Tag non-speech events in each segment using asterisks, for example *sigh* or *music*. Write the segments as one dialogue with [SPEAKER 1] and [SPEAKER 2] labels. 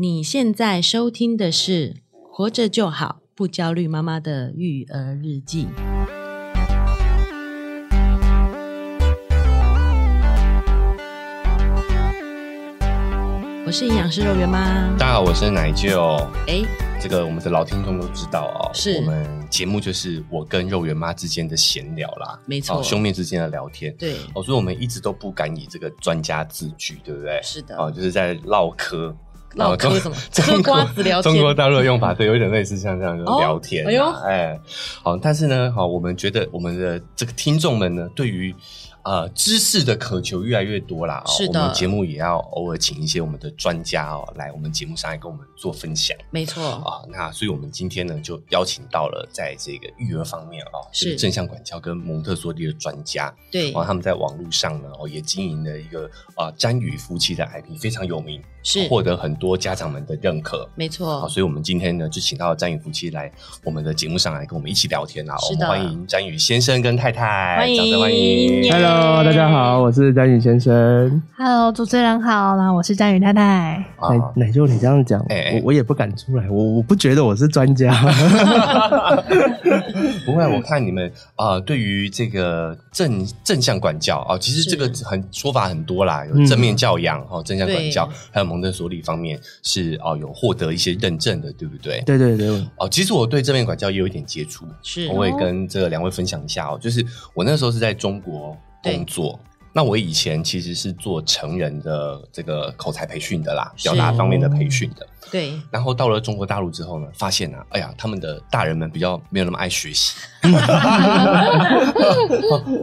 [SPEAKER 1] 你现在收听的是《活着就好，不焦虑妈妈的育儿日记》。我是营养师肉圆妈，
[SPEAKER 2] 大家好，我是奶舅。
[SPEAKER 1] 哎，
[SPEAKER 2] 这个我们的老听众都知道哦，
[SPEAKER 1] 是
[SPEAKER 2] 我们节目就是我跟肉圆妈之间的闲聊啦，
[SPEAKER 1] 没错，
[SPEAKER 2] 哦、兄妹之间的聊天。
[SPEAKER 1] 对，
[SPEAKER 2] 哦，所以我们一直都不敢以这个专家自居，对不对？
[SPEAKER 1] 是的，
[SPEAKER 2] 哦，就是在唠嗑。
[SPEAKER 1] 唠嗑什么？*laughs* 嗑瓜子聊天。
[SPEAKER 2] 中国大陆的用法对，有点类似像这样就聊天、啊。哎呦，哎，好，但是呢，好，我们觉得我们的这个听众们呢，对于。呃，知识的渴求越来越多啦。哦，
[SPEAKER 1] 是的。
[SPEAKER 2] 我们节目也要偶尔请一些我们的专家哦，来我们节目上来跟我们做分享。
[SPEAKER 1] 没错
[SPEAKER 2] 啊，那所以我们今天呢，就邀请到了在这个育儿方面哦，是正向管教跟蒙特梭利的专家。
[SPEAKER 1] 对，
[SPEAKER 2] 然后他们在网络上呢，哦，也经营了一个啊詹宇夫妻的 IP，非常有名，
[SPEAKER 1] 是
[SPEAKER 2] 获得很多家长们的认可。
[SPEAKER 1] 没错。
[SPEAKER 2] 好，所以我们今天呢，就请到了詹宇夫妻来我们的节目上来跟我们一起聊天啊。我们欢迎詹宇先生跟太太，
[SPEAKER 1] 欢迎，
[SPEAKER 2] 欢迎。
[SPEAKER 3] Hello，大家好。我是詹宇先生
[SPEAKER 4] ，Hello，主持人好，然后我是詹宇太太。
[SPEAKER 3] 奶奶舅，你这样讲，
[SPEAKER 2] 欸、
[SPEAKER 3] 我我也不敢出来，我我不觉得我是专家。*laughs* *laughs*
[SPEAKER 2] 不会，我看你们啊、呃，对于这个正正向管教啊、呃，其实这个很说法很多啦，有正面教养正向管教，还有蒙特梭利方面是哦、呃，有获得一些认证的，对不对？
[SPEAKER 3] 对对对。
[SPEAKER 2] 哦、呃，其实我对正面管教也有一点接触，
[SPEAKER 1] 是，
[SPEAKER 2] 我会跟这个两位分享一下哦，就是我那时候是在中国工作。那我以前其实是做成人的这个口才培训的啦，表达方面的培训的。
[SPEAKER 1] 对。然
[SPEAKER 2] 后到了中国大陆之后呢，发现啊，哎呀，他们的大人们比较没有那么爱学习。*laughs*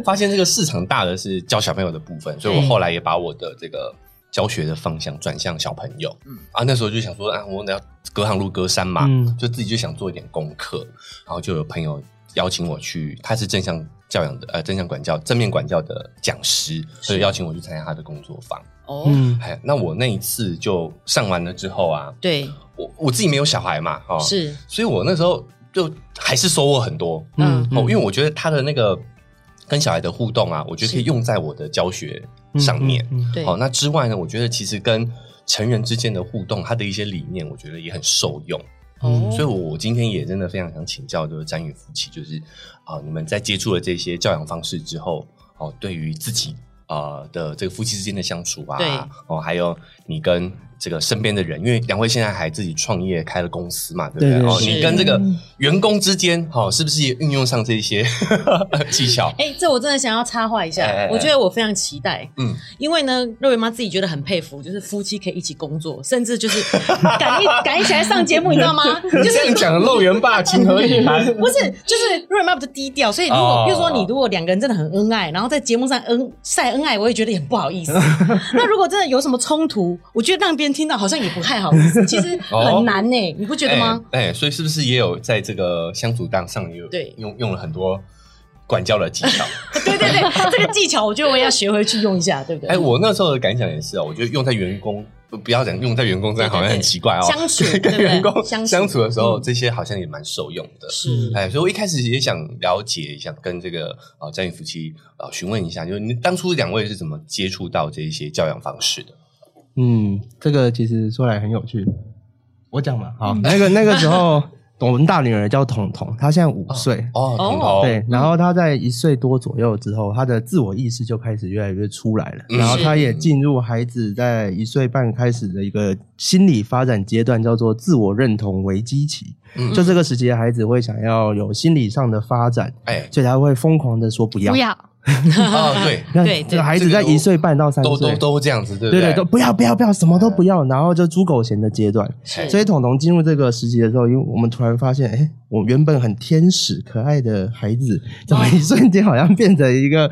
[SPEAKER 2] 发现这个市场大的是教小朋友的部分，所以我后来也把我的这个教学的方向转向小朋友。嗯。啊，那时候就想说啊，我要隔行如隔山嘛，嗯，就自己就想做一点功课，然后就有朋友邀请我去，他是正向。教养的呃，正向管教、正面管教的讲师，所以邀请我去参加他的工作坊。
[SPEAKER 1] 哦，嗯，
[SPEAKER 2] 那我那一次就上完了之后啊，
[SPEAKER 1] 对，
[SPEAKER 2] 我我自己没有小孩嘛，哦，
[SPEAKER 1] 是，
[SPEAKER 2] 所以我那时候就还是收获很多，嗯，哦，因为我觉得他的那个跟小孩的互动啊，我觉得可以用在我的教学上面，
[SPEAKER 1] 对，
[SPEAKER 2] 哦，那之外呢，我觉得其实跟成人之间的互动，他的一些理念，我觉得也很受用。嗯，所以，我今天也真的非常想请教，就是詹宇夫妻，就是啊，你们在接触了这些教养方式之后，哦，对于自己啊的这个夫妻之间的相处啊，
[SPEAKER 1] 对，
[SPEAKER 2] 哦，还有你跟。这个身边的人，因为两位现在还自己创业开了公司嘛，对不对？哦，你跟这个员工之间，哈、哦，是不是也运用上这些技巧？
[SPEAKER 1] 哎、欸，这我真的想要插话一下，我觉得我非常期待，嗯，因为呢，肉圆妈自己觉得很佩服，就是夫妻可以一起工作，甚至就是 *laughs* 敢一敢一起来上节目，你知道吗？*laughs* 就是
[SPEAKER 2] 你讲的肉圆爸情何以堪？*laughs*
[SPEAKER 1] 不是，就是肉圆妈比较低调，所以如果比如说你如果两个人真的很恩爱，然后在节目上恩晒恩爱，我也觉得很不好意思。那如果真的有什么冲突，我觉得让别人听到好像也不太好意思，*laughs* 其实很难呢、你不觉得吗？
[SPEAKER 2] 哎、欸欸，所以是不是也有在这个相处当上也有对用用了很多管教的技巧？*laughs*
[SPEAKER 1] 对对对，这个技巧我觉得我也要学回去用一下，对不对？
[SPEAKER 2] 哎、欸，我那时候的感想也是啊，我觉得用在员工不要讲用在员工这样好像很奇怪哦。
[SPEAKER 1] 相处 *laughs*
[SPEAKER 2] 跟员工相处的时候，这些好像也蛮受用的。
[SPEAKER 1] 是
[SPEAKER 2] 哎，所以我一开始也想了解，一下跟这个啊张宇夫妻啊询问一下，就是你当初两位是怎么接触到这一些教养方式的？
[SPEAKER 3] 嗯，这个其实说来很有趣。我讲嘛，好，那个那个时候，*laughs* 我们大女儿叫彤彤，她现在五岁。
[SPEAKER 2] 哦，彤彤
[SPEAKER 3] 对，然后她在一岁多左右之后，她的自我意识就开始越来越出来了，然后她也进入孩子在一岁半开始的一个心理发展阶段，叫做自我认同危机期。嗯，就这个时期的孩子会想要有心理上的发展，哎，所以他会疯狂的说不要，
[SPEAKER 4] 不要。
[SPEAKER 2] 哦，*laughs* 对 *laughs*
[SPEAKER 1] 对，
[SPEAKER 3] 这个孩子在一岁半到三岁，
[SPEAKER 2] 都都都这样子，对不对？
[SPEAKER 3] 对对，都不要不要不要，什么都不要，然后就猪狗嫌的阶段。所以彤彤进入这个时期的时候，因为我们突然发现，哎，我原本很天使可爱的孩子，怎么一瞬间好像变成一个。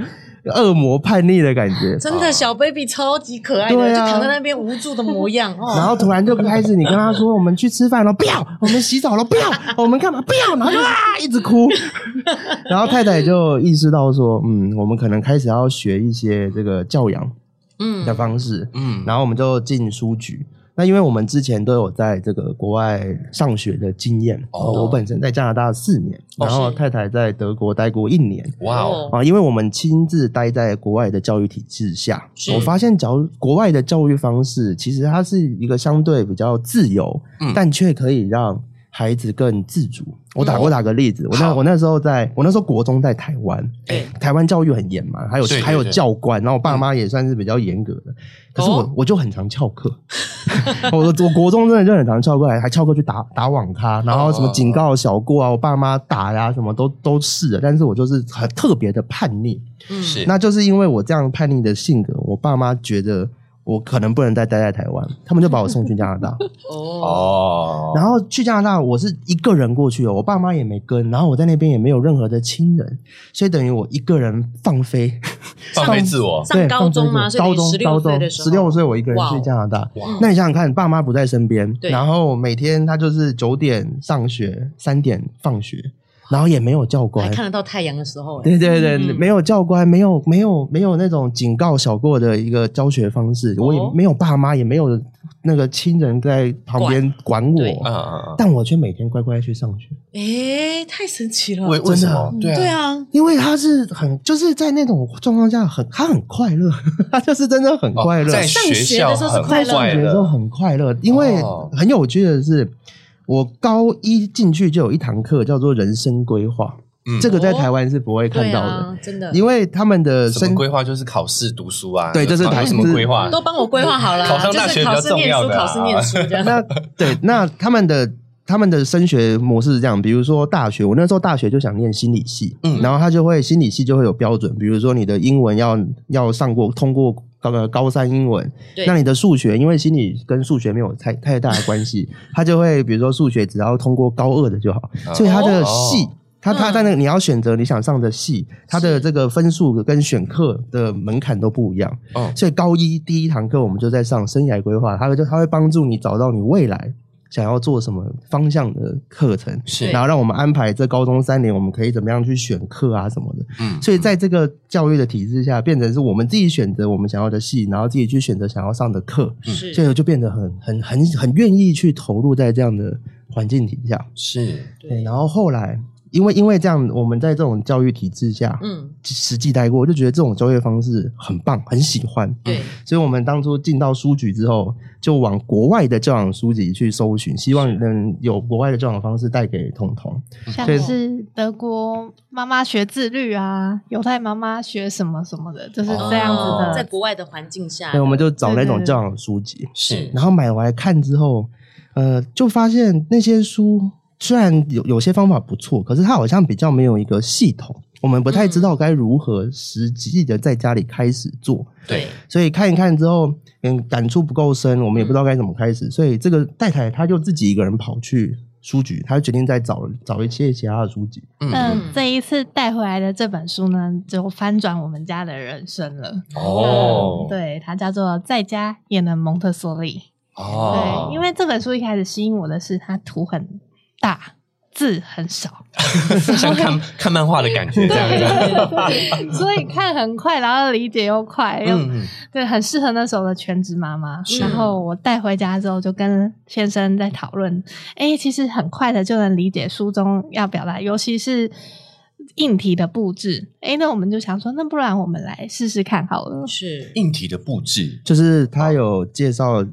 [SPEAKER 3] 恶魔叛逆的感觉，*laughs*
[SPEAKER 1] 真的小 baby 超级可爱的，啊、就躺在那边无助的模样。哦、*laughs*
[SPEAKER 3] 然后突然就开始，你跟他说：“我们去吃饭了，不要；*laughs* 我们洗澡了，不要；我们干嘛，不要。”然后就啊，一直哭。然后太太就意识到说：“嗯，我们可能开始要学一些这个教养，嗯的方式，嗯。嗯然后我们就进书局。那因为我们之前都有在这个国外上学的经验，哦，我本身在加拿大四年，然后太太在德国待过一年，
[SPEAKER 2] 哇哦，
[SPEAKER 3] 啊，因为我们亲自待在国外的教育体制下，我发现，假如国外的教育方式，其实它是一个相对比较自由，嗯，但却可以让孩子更自主。我打我打个例子，我那我那时候在我那时候国中在台湾，对，台湾教育很严嘛，还有还有教官，然后我爸妈也算是比较严格的，可是我我就很常翘课，*laughs* 我我国中真的就很常翘课，还还翘课去打打网咖，然后什么警告小过啊，我爸妈打呀什么都都是的，但是我就是很特别的叛逆，
[SPEAKER 2] 是，
[SPEAKER 3] 那就是因为我这样叛逆的性格，我爸妈觉得。我可能不能再待在台湾，*laughs* 他们就把我送去加拿大。*laughs*
[SPEAKER 2] 哦，
[SPEAKER 3] 然后去加拿大，我是一个人过去哦，我爸妈也没跟，然后我在那边也没有任何的亲人，所以等于我一个人放飞，*laughs*
[SPEAKER 2] 放飞自我。
[SPEAKER 1] 上高中吗？
[SPEAKER 3] 高中，高中，十六岁我一个人去加拿大。那你想想看，爸妈不在身边，然后每天他就是九点上学，三点放学。然后也没有教官，
[SPEAKER 1] 还看得到太阳的时候。
[SPEAKER 3] 对对对，没有教官，没有没有没有那种警告小过的一个教学方式，我也没有爸妈，也没有那个亲人在旁边管。我，但我却每天乖乖去上学。
[SPEAKER 1] 哎，太神奇了！
[SPEAKER 2] 为为什么？
[SPEAKER 1] 对啊，
[SPEAKER 3] 因为他是很就是在那种状况下很他很快乐，*laughs* 他就是真的很快乐，
[SPEAKER 2] 在学校的时候是快乐，
[SPEAKER 3] 上学的时候很快乐，因为很有趣的是。我高一进去就有一堂课叫做人生规划，嗯，这个在台湾是不会看到的，
[SPEAKER 1] 啊、真的，
[SPEAKER 3] 因为他们的生
[SPEAKER 2] 规划？就是考试读书啊，
[SPEAKER 3] 对，这是台
[SPEAKER 2] 什么规划，
[SPEAKER 1] 都帮我规划好了，*laughs*
[SPEAKER 2] 考上大学比较重要的，啊，
[SPEAKER 1] 考试念书，考试念书这样。
[SPEAKER 3] 那对，那他们的他们的升学模式是这样，比如说大学，我那时候大学就想念心理系，嗯，然后他就会心理系就会有标准，比如说你的英文要要上过通过。高个高三英文，那你的数学，因为心理跟数学没有太太大的关系，*laughs* 他就会比如说数学只要通过高二的就好，所以他的系，他他在那个你要选择你想上的系，他的这个分数跟选课的门槛都不一样，哦。所以高一第一堂课我们就在上生涯规划，他就他会帮助你找到你未来。想要做什么方向的课程，是，然后让我们安排这高中三年，我们可以怎么样去选课啊什么的。嗯，所以在这个教育的体制下，变成是我们自己选择我们想要的系，然后自己去选择想要上的课，是，这个就变得很很很很愿意去投入在这样的环境底下。
[SPEAKER 2] 是，
[SPEAKER 3] 对，然后后来。因为因为这样，我们在这种教育体制下，嗯，实际待过，我就觉得这种教育方式很棒，很喜欢。对，所以我们当初进到书局之后，就往国外的教养书籍去搜寻，希望能有国外的教养方式带给彤彤。
[SPEAKER 4] 像是德国妈妈学自律啊，犹太妈妈学什么什么的，就是这样子的。
[SPEAKER 1] 在国外的环境下，
[SPEAKER 3] 对，我们就找那种教养书籍，
[SPEAKER 2] 是，
[SPEAKER 3] 然后买回来看之后，呃，就发现那些书。虽然有有些方法不错，可是它好像比较没有一个系统，我们不太知道该如何实际的在家里开始做。
[SPEAKER 2] 对，
[SPEAKER 3] 所以看一看之后，嗯，感触不够深，我们也不知道该怎么开始。所以这个太太她就自己一个人跑去书局，她就决定再找找一些其他的书籍。
[SPEAKER 4] 嗯，这一次带回来的这本书呢，就翻转我们家的人生了。
[SPEAKER 2] 哦，
[SPEAKER 4] 对，它叫做《在家也能蒙特梭利》。哦，对，因为这本书一开始吸引我的是它图很。大字很少，*laughs*
[SPEAKER 2] 像看看漫画的感觉这
[SPEAKER 4] 样子，*laughs* 所以看很快，然后理解又快，又、嗯、对，很适合那时候的全职妈妈。然后我带回家之后，就跟先生在讨论，哎、欸，其实很快的就能理解书中要表达，尤其是硬体的布置。哎、欸，那我们就想说，那不然我们来试试看好了。
[SPEAKER 1] 是
[SPEAKER 2] 硬体的布置，
[SPEAKER 3] 就是他有介绍。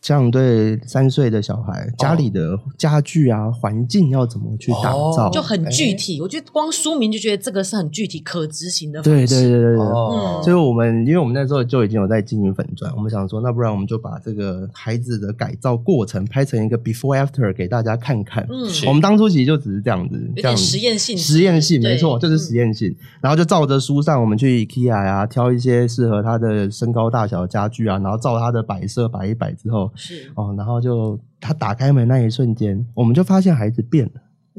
[SPEAKER 3] 像对三岁的小孩，家里的家具啊、环境要怎么去打造，
[SPEAKER 1] 就很具体。我觉得光书名就觉得这个是很具体、可执行的。
[SPEAKER 3] 对对对对对。所以我们因为我们那时候就已经有在经营粉砖，我们想说，那不然我们就把这个孩子的改造过程拍成一个 before after 给大家看看。嗯，我们当初其实就只是这样子，这样
[SPEAKER 1] 实验性，
[SPEAKER 3] 实验性没错，就是实验性。然后就照着书上，我们去 IKEA 啊，挑一些适合他的身高大小的家具啊，然后照他的摆设摆一摆之后。
[SPEAKER 1] 是
[SPEAKER 3] 哦，然后就他打开门那一瞬间，我们就发现孩子变了。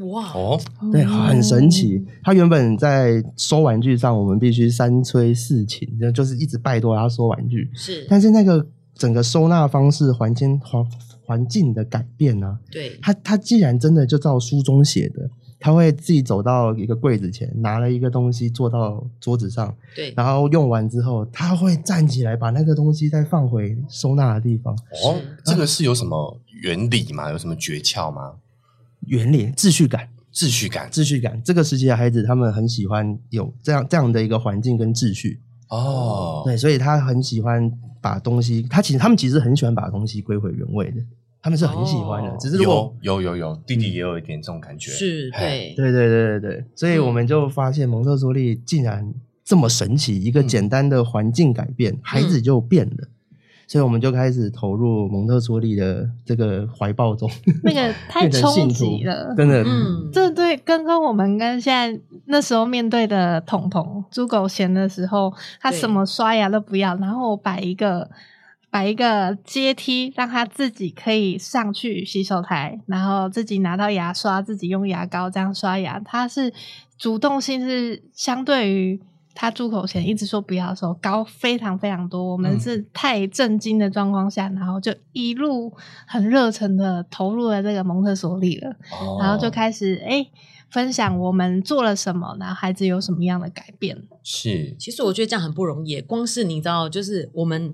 [SPEAKER 1] 哇
[SPEAKER 2] 哦，
[SPEAKER 3] 对，很神奇。他原本在收玩具上，我们必须三催四请，就就是一直拜托他收玩具。
[SPEAKER 1] 是，
[SPEAKER 3] 但是那个整个收纳方式、环境环环境的改变呢、啊？
[SPEAKER 1] 对，
[SPEAKER 3] 他他既然真的就照书中写的，他会自己走到一个柜子前，拿了一个东西坐到桌子上，
[SPEAKER 1] 对，
[SPEAKER 3] 然后用完之后，他会站起来把那个东西再放回收纳的地方。
[SPEAKER 2] 哦，这个是有什么原理吗？有什么诀窍吗？
[SPEAKER 3] 原理，秩序感，
[SPEAKER 2] 秩序感，
[SPEAKER 3] 秩序感。这个时期的孩子，他们很喜欢有这样这样的一个环境跟秩序。
[SPEAKER 2] 哦，
[SPEAKER 3] 对，所以他很喜欢把东西，他其实他们其实很喜欢把东西归回原位的。他们是很喜欢的，哦、只是如果
[SPEAKER 2] 有有有有弟弟也有一点这种感觉，
[SPEAKER 1] 是对。
[SPEAKER 3] 对对对对对，所以我们就发现蒙特梭利竟然这么神奇，一个简单的环境改变，嗯、孩子就变了，所以我们就开始投入蒙特梭利的这个怀抱中，
[SPEAKER 4] 那个 *laughs* 太冲击了，
[SPEAKER 3] 真的，
[SPEAKER 4] 嗯，这对刚刚我们跟现在那时候面对的彤彤朱狗贤的时候，他什么刷牙都不要，然后摆一个。摆一个阶梯，让他自己可以上去洗手台，然后自己拿到牙刷，自己用牙膏这样刷牙。他是主动性是相对于他住口前一直说不要的时候高非常非常多。我们是太震惊的状况下，然后就一路很热忱的投入了这个蒙特梭利了，哦、然后就开始诶、欸、分享我们做了什么，然后孩子有什么样的改变。
[SPEAKER 2] 是，
[SPEAKER 1] 其实我觉得这样很不容易，光是你知道，就是我们。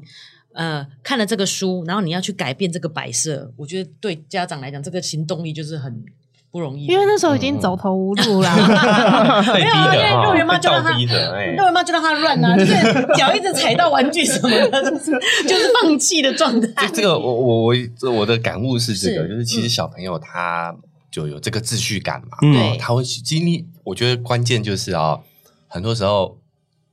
[SPEAKER 1] 呃，看了这个书，然后你要去改变这个摆设，我觉得对家长来讲，这个行动力就是很不容易。
[SPEAKER 4] 因为那时候已经走投无路了，*laughs*
[SPEAKER 1] 没有，因为肉圆妈就让他，肉圆妈就让他乱啊，*laughs* 就是脚一直踩到玩具什么的，就 *laughs* 是就是放弃的状态。
[SPEAKER 2] 这个我我我我的感悟是这个，就是其实小朋友他就有这个秩序感嘛，对，他会去经历。我觉得关键就是啊，很多时候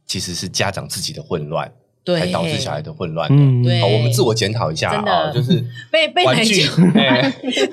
[SPEAKER 2] 其实是家长自己的混乱。对，才导致小孩的混乱。嗯，好，我们自我检讨一下啊，就是
[SPEAKER 1] 被被玩具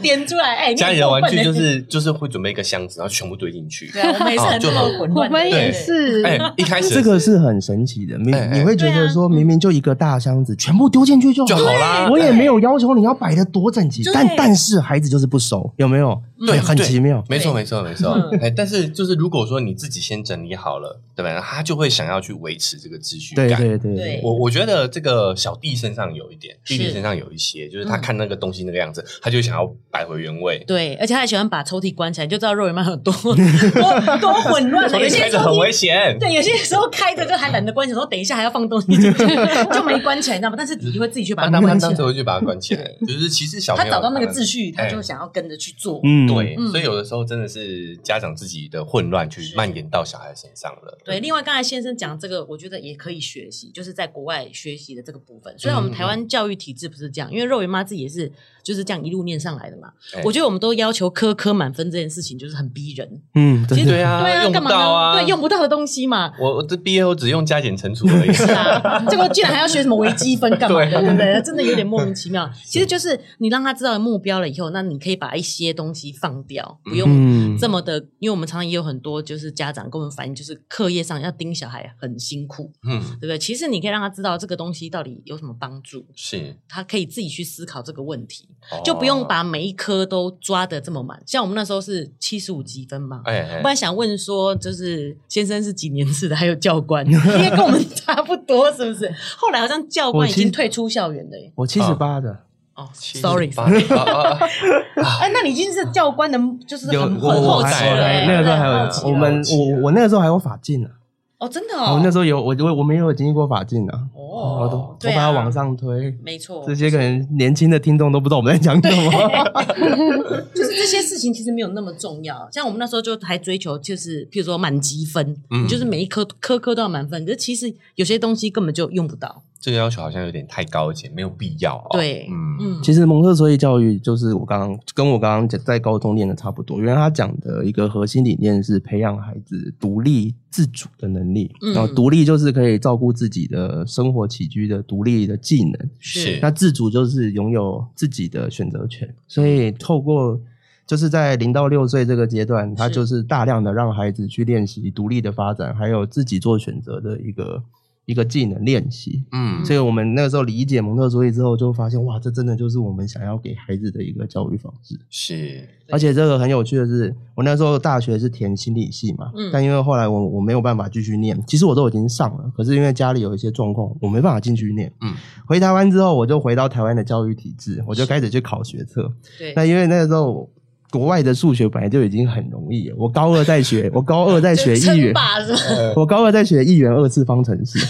[SPEAKER 1] 点出来，哎，
[SPEAKER 2] 家里的玩具就是就是会准备一个箱子，然后全部堆进去。*laughs*
[SPEAKER 1] 对，我们也是就很混乱。
[SPEAKER 4] 我们也是。
[SPEAKER 2] 哎，一开始
[SPEAKER 3] 这个是很神奇的，你你会觉得说明明就一个大箱子，全部丢进去就
[SPEAKER 2] 就好啦。
[SPEAKER 3] 我也没有要求你要摆的多整齐，但但是孩子就是不熟，有没有？对，很奇妙。
[SPEAKER 2] 没错，没错，没错。哎，但是就是如果说你自己先整理好了，对吧？他就会想要去维持这个秩序感。
[SPEAKER 3] 对对对。
[SPEAKER 2] 我我觉得这个小弟身上有一点，弟弟身上有一些，就是他看那个东西那个样子，他就想要摆回原位。
[SPEAKER 1] 对，而且他还喜欢把抽屉关起来，就知道肉圆妈有多 *laughs* 多多混乱。
[SPEAKER 2] 有些时候很危险。
[SPEAKER 1] 对，有些时候开着就还懒得关起来，说等一下还要放东西进去，*laughs* 就没关起来，你知道吗？但是弟弟会自己去把它关起来。
[SPEAKER 2] 当时会去把它关起来，就是其实小朋友
[SPEAKER 1] 他找到那个秩序，他就想要跟着去做。
[SPEAKER 2] 嗯，对，所以有的时候真的是家长自己的混乱去蔓延到小孩身上了。
[SPEAKER 1] 对，另外刚才先生讲这个，我觉得也可以学习，就是在国外学习的这个。部分，虽然我们台湾教育体制不是这样，因为肉圆妈自己也是就是这样一路念上来的嘛。我觉得我们都要求科科满分这件事情，就是很逼人。
[SPEAKER 3] 嗯，
[SPEAKER 1] 其实
[SPEAKER 2] 对啊，
[SPEAKER 1] 对啊，干嘛呢？对，用不到的东西嘛。
[SPEAKER 2] 我我这毕业后只用加减乘除而已。是
[SPEAKER 1] 啊，结果居然还要学什么微积分干嘛的，对不对？真的有点莫名其妙。*laughs* 其实就是你让他知道目标了以后，那你可以把一些东西放掉，不用这么的。因为我们常常也有很多就是家长跟我们反映，就是课业上要盯小孩很辛苦，嗯，对不对？其实你可以让他知道这个东西到底。有什么帮助？
[SPEAKER 2] 是
[SPEAKER 1] 他可以自己去思考这个问题，就不用把每一科都抓得这么满。像我们那时候是七十五级分嘛，哎我本来想问说，就是先生是几年制的，还有教官，*laughs* 应该跟我们差不多，是不是？后来好像教官已经退出校园了耶。
[SPEAKER 3] 我七十八的
[SPEAKER 1] 哦，sorry，哎，*laughs* 那你已经是教官的，就是很很后代了。
[SPEAKER 3] 那个时候还有我们，我我那个时候还有法镜呢。
[SPEAKER 1] 哦，真的哦，
[SPEAKER 3] 我那时候有我我我们也有经历过法镜啊哦，我把它往上推，
[SPEAKER 1] 没错，
[SPEAKER 3] 这些可能年轻的听众都不知道我们在讲什么，*laughs*
[SPEAKER 1] 就是这些事情其实没有那么重要。像我们那时候就还追求就是，譬如说满积分，你就是每一科科科都要满分，可是其实有些东西根本就用不到。
[SPEAKER 2] 这个要求好像有点太高级，没有必要哦。
[SPEAKER 1] 对，
[SPEAKER 3] 嗯，其实蒙特梭利教育就是我刚刚跟我刚刚在高中念的差不多，因为他讲的一个核心理念是培养孩子独立自主的能力，嗯，然后独立就是可以照顾自己的生活起居的独立的技能，
[SPEAKER 2] 是。
[SPEAKER 3] 那自主就是拥有自己的选择权，所以透过就是在零到六岁这个阶段，他就是大量的让孩子去练习独立的发展，还有自己做选择的一个。一个技能练习，嗯，所以我们那个时候理解蒙特梭利之后，就发现哇，这真的就是我们想要给孩子的一个教育方式。
[SPEAKER 2] 是，
[SPEAKER 3] 而且这个很有趣的是，我那时候大学是填心理系嘛，嗯，但因为后来我我没有办法继续念，其实我都已经上了，可是因为家里有一些状况，我没办法进去念，嗯，回台湾之后，我就回到台湾的教育体制，我就开始去考学测，对，那因为那个时候。国外的数学本来就已经很容易了。我高二在学，*laughs* 我高二在学一元，*laughs* 我高二在学一元二次方程式。*laughs*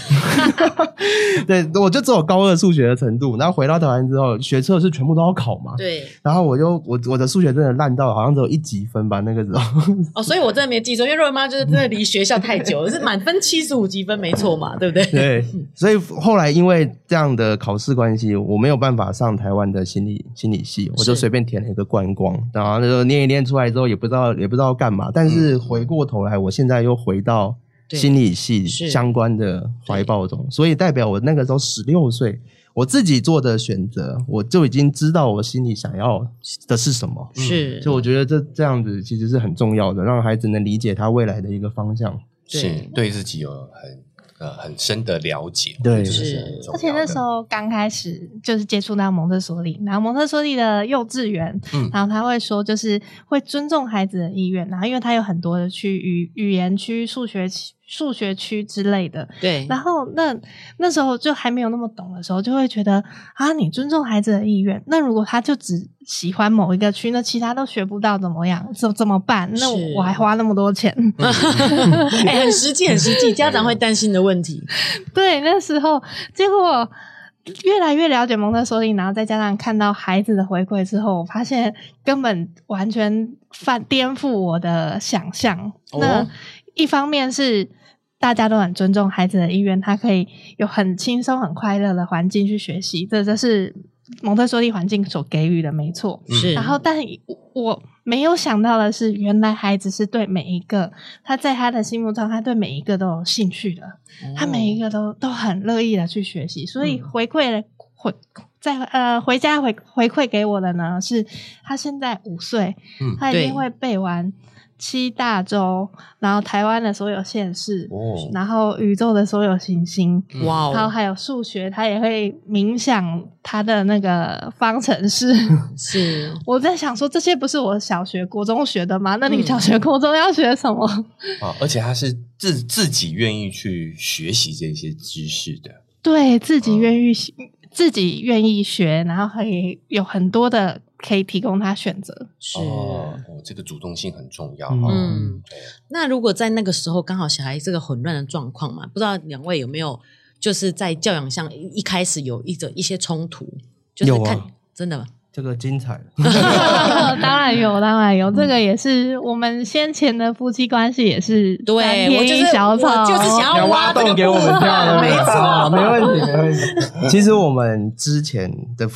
[SPEAKER 3] 对，我就只有高二数学的程度。然后回到台湾之后，学测是全部都要考嘛。
[SPEAKER 1] 对。
[SPEAKER 3] 然后我就我我的数学真的烂到好像只有一级分吧，那个时候。
[SPEAKER 1] 哦，所以我真的没记错，因为瑞妈就是真的离学校太久，是满分七十五级分，没错嘛，对不对？
[SPEAKER 3] 对。所以后来因为这样的考试关系，我没有办法上台湾的心理心理系，我就随便填了一个观光，然后就念一念出来之后，也不知道也不知道干嘛。但是回过头来，我现在又回到。心理系相关的怀抱中，所以代表我那个时候十六岁，我自己做的选择，我就已经知道我心里想要的是什么。
[SPEAKER 1] 是，
[SPEAKER 3] 所以我觉得这这样子其实是很重要的，让孩子能理解他未来的一个方向，
[SPEAKER 2] 是对自己有很。呃，很深的了解，
[SPEAKER 3] 对，
[SPEAKER 2] 是。
[SPEAKER 4] 而且那时候刚开始就是接触到蒙特梭利，然后蒙特梭利的幼稚园，嗯，然后他会说，就是会尊重孩子的意愿，然后因为他有很多的区语语言区、数学区。数学区之类的，
[SPEAKER 1] 对。
[SPEAKER 4] 然后那那时候就还没有那么懂的时候，就会觉得啊，你尊重孩子的意愿。那如果他就只喜欢某一个区，那其他都学不到，怎么样？怎怎么办？那我还花那么多钱，*laughs* *laughs*
[SPEAKER 1] 哎、欸，很实际，很实际，家长会担心的问题。*laughs*
[SPEAKER 4] 对，那时候结果越来越了解蒙特梭利，然后再加上看到孩子的回馈之后，我发现根本完全翻颠覆我的想象。哦、那一方面是。大家都很尊重孩子的意愿，他可以有很轻松、很快乐的环境去学习，这这是蒙特梭利环境所给予的，没错。
[SPEAKER 1] 是。
[SPEAKER 4] 然后，但我没有想到的是，原来孩子是对每一个他在他的心目中，他对每一个都有兴趣的，哦、他每一个都都很乐意的去学习。所以回馈了回在呃回家回回馈给我的呢，是他现在五岁，嗯，他一定会背完。七大洲，然后台湾的所有县市，哦、然后宇宙的所有行星，
[SPEAKER 1] 哇、哦！
[SPEAKER 4] 然后还有数学，他也会冥想他的那个方程式。*laughs*
[SPEAKER 1] 是，
[SPEAKER 4] 我在想说，这些不是我小学、国中学的吗？那你小学、国中要学什么？*laughs*
[SPEAKER 2] 啊、嗯！而且他是自自己愿意去学习这些知识的，
[SPEAKER 4] 对自己愿意、嗯、自己愿意学，然后可以有很多的。可以提供他选择，
[SPEAKER 1] 是
[SPEAKER 2] 哦，这个主动性很重要。
[SPEAKER 1] 嗯，嗯，那如果在那个时候刚好小孩这个混乱的状况嘛，不知道两位有没有就是在教养上一开始有一种一些冲突，就是看有、啊、真的吗？
[SPEAKER 3] 这个精彩 *laughs* *laughs*
[SPEAKER 4] 当然有，当然有，这个也是我们先前的夫妻关系也是
[SPEAKER 1] 对，我就是
[SPEAKER 4] 小草，
[SPEAKER 1] 就是想要挖洞给我们跳，没错，*laughs*
[SPEAKER 3] 没问题，没问题。其实我们之前的。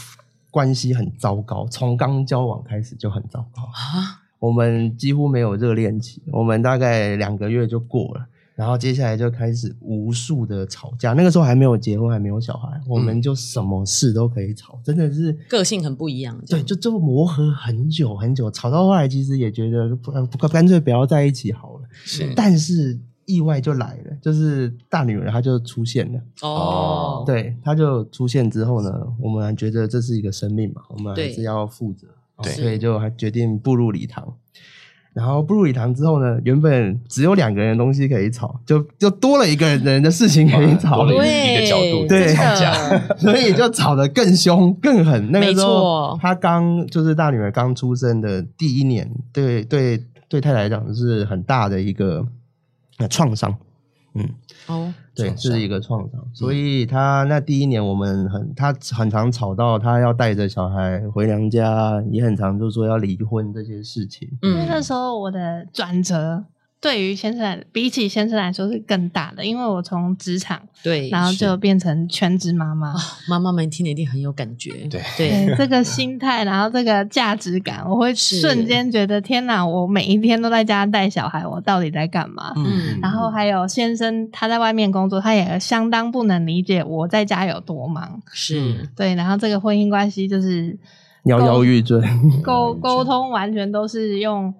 [SPEAKER 3] 关系很糟糕，从刚交往开始就很糟糕啊！我们几乎没有热恋期，我们大概两个月就过了，然后接下来就开始无数的吵架。那个时候还没有结婚，还没有小孩，我们就什么事都可以吵，真的是
[SPEAKER 1] 个性很不一样。
[SPEAKER 3] 对，就就磨合很久很久，吵到后来其实也觉得不不干脆不要在一起好了。
[SPEAKER 2] 是，
[SPEAKER 3] 但是。意外就来了，就是大女儿她就出现了
[SPEAKER 1] 哦，
[SPEAKER 3] 对，她就出现之后呢，我们还觉得这是一个生命嘛，我们还是要负责，
[SPEAKER 2] 对，
[SPEAKER 3] 所以就还决定步入礼堂。然后步入礼堂之后呢，原本只有两个人的东西可以吵，就就多了一个人的事情可以吵，
[SPEAKER 2] 多了一个角度，
[SPEAKER 3] 对，
[SPEAKER 2] 吵架，*laughs*
[SPEAKER 3] 所以就吵得更凶更狠。那个时候，
[SPEAKER 1] 没错，
[SPEAKER 3] 她刚就是大女儿刚出生的第一年，对对对，太太来讲是很大的一个。那创伤，嗯，
[SPEAKER 1] 哦，
[SPEAKER 3] 对，这是一个创伤，所以他那第一年我们很，他很常吵到他要带着小孩回娘家，也很常就说要离婚这些事情。
[SPEAKER 4] 嗯，因为那时候我的转折。对于先生来，比起先生来说是更大的，因为我从职场
[SPEAKER 1] 对，
[SPEAKER 4] 然后就变成全职妈妈，
[SPEAKER 1] 妈妈们听了一定很有感觉。
[SPEAKER 2] 对
[SPEAKER 1] 对，
[SPEAKER 4] 对，*laughs* 这个心态，然后这个价值感，我会瞬间觉得天哪！我每一天都在家带小孩，我到底在干嘛？嗯，然后还有先生他在外面工作，他也相当不能理解我在家有多忙。
[SPEAKER 1] 是
[SPEAKER 4] 对，然后这个婚姻关系就是
[SPEAKER 3] 摇摇欲坠，
[SPEAKER 4] 沟沟通完全都是用。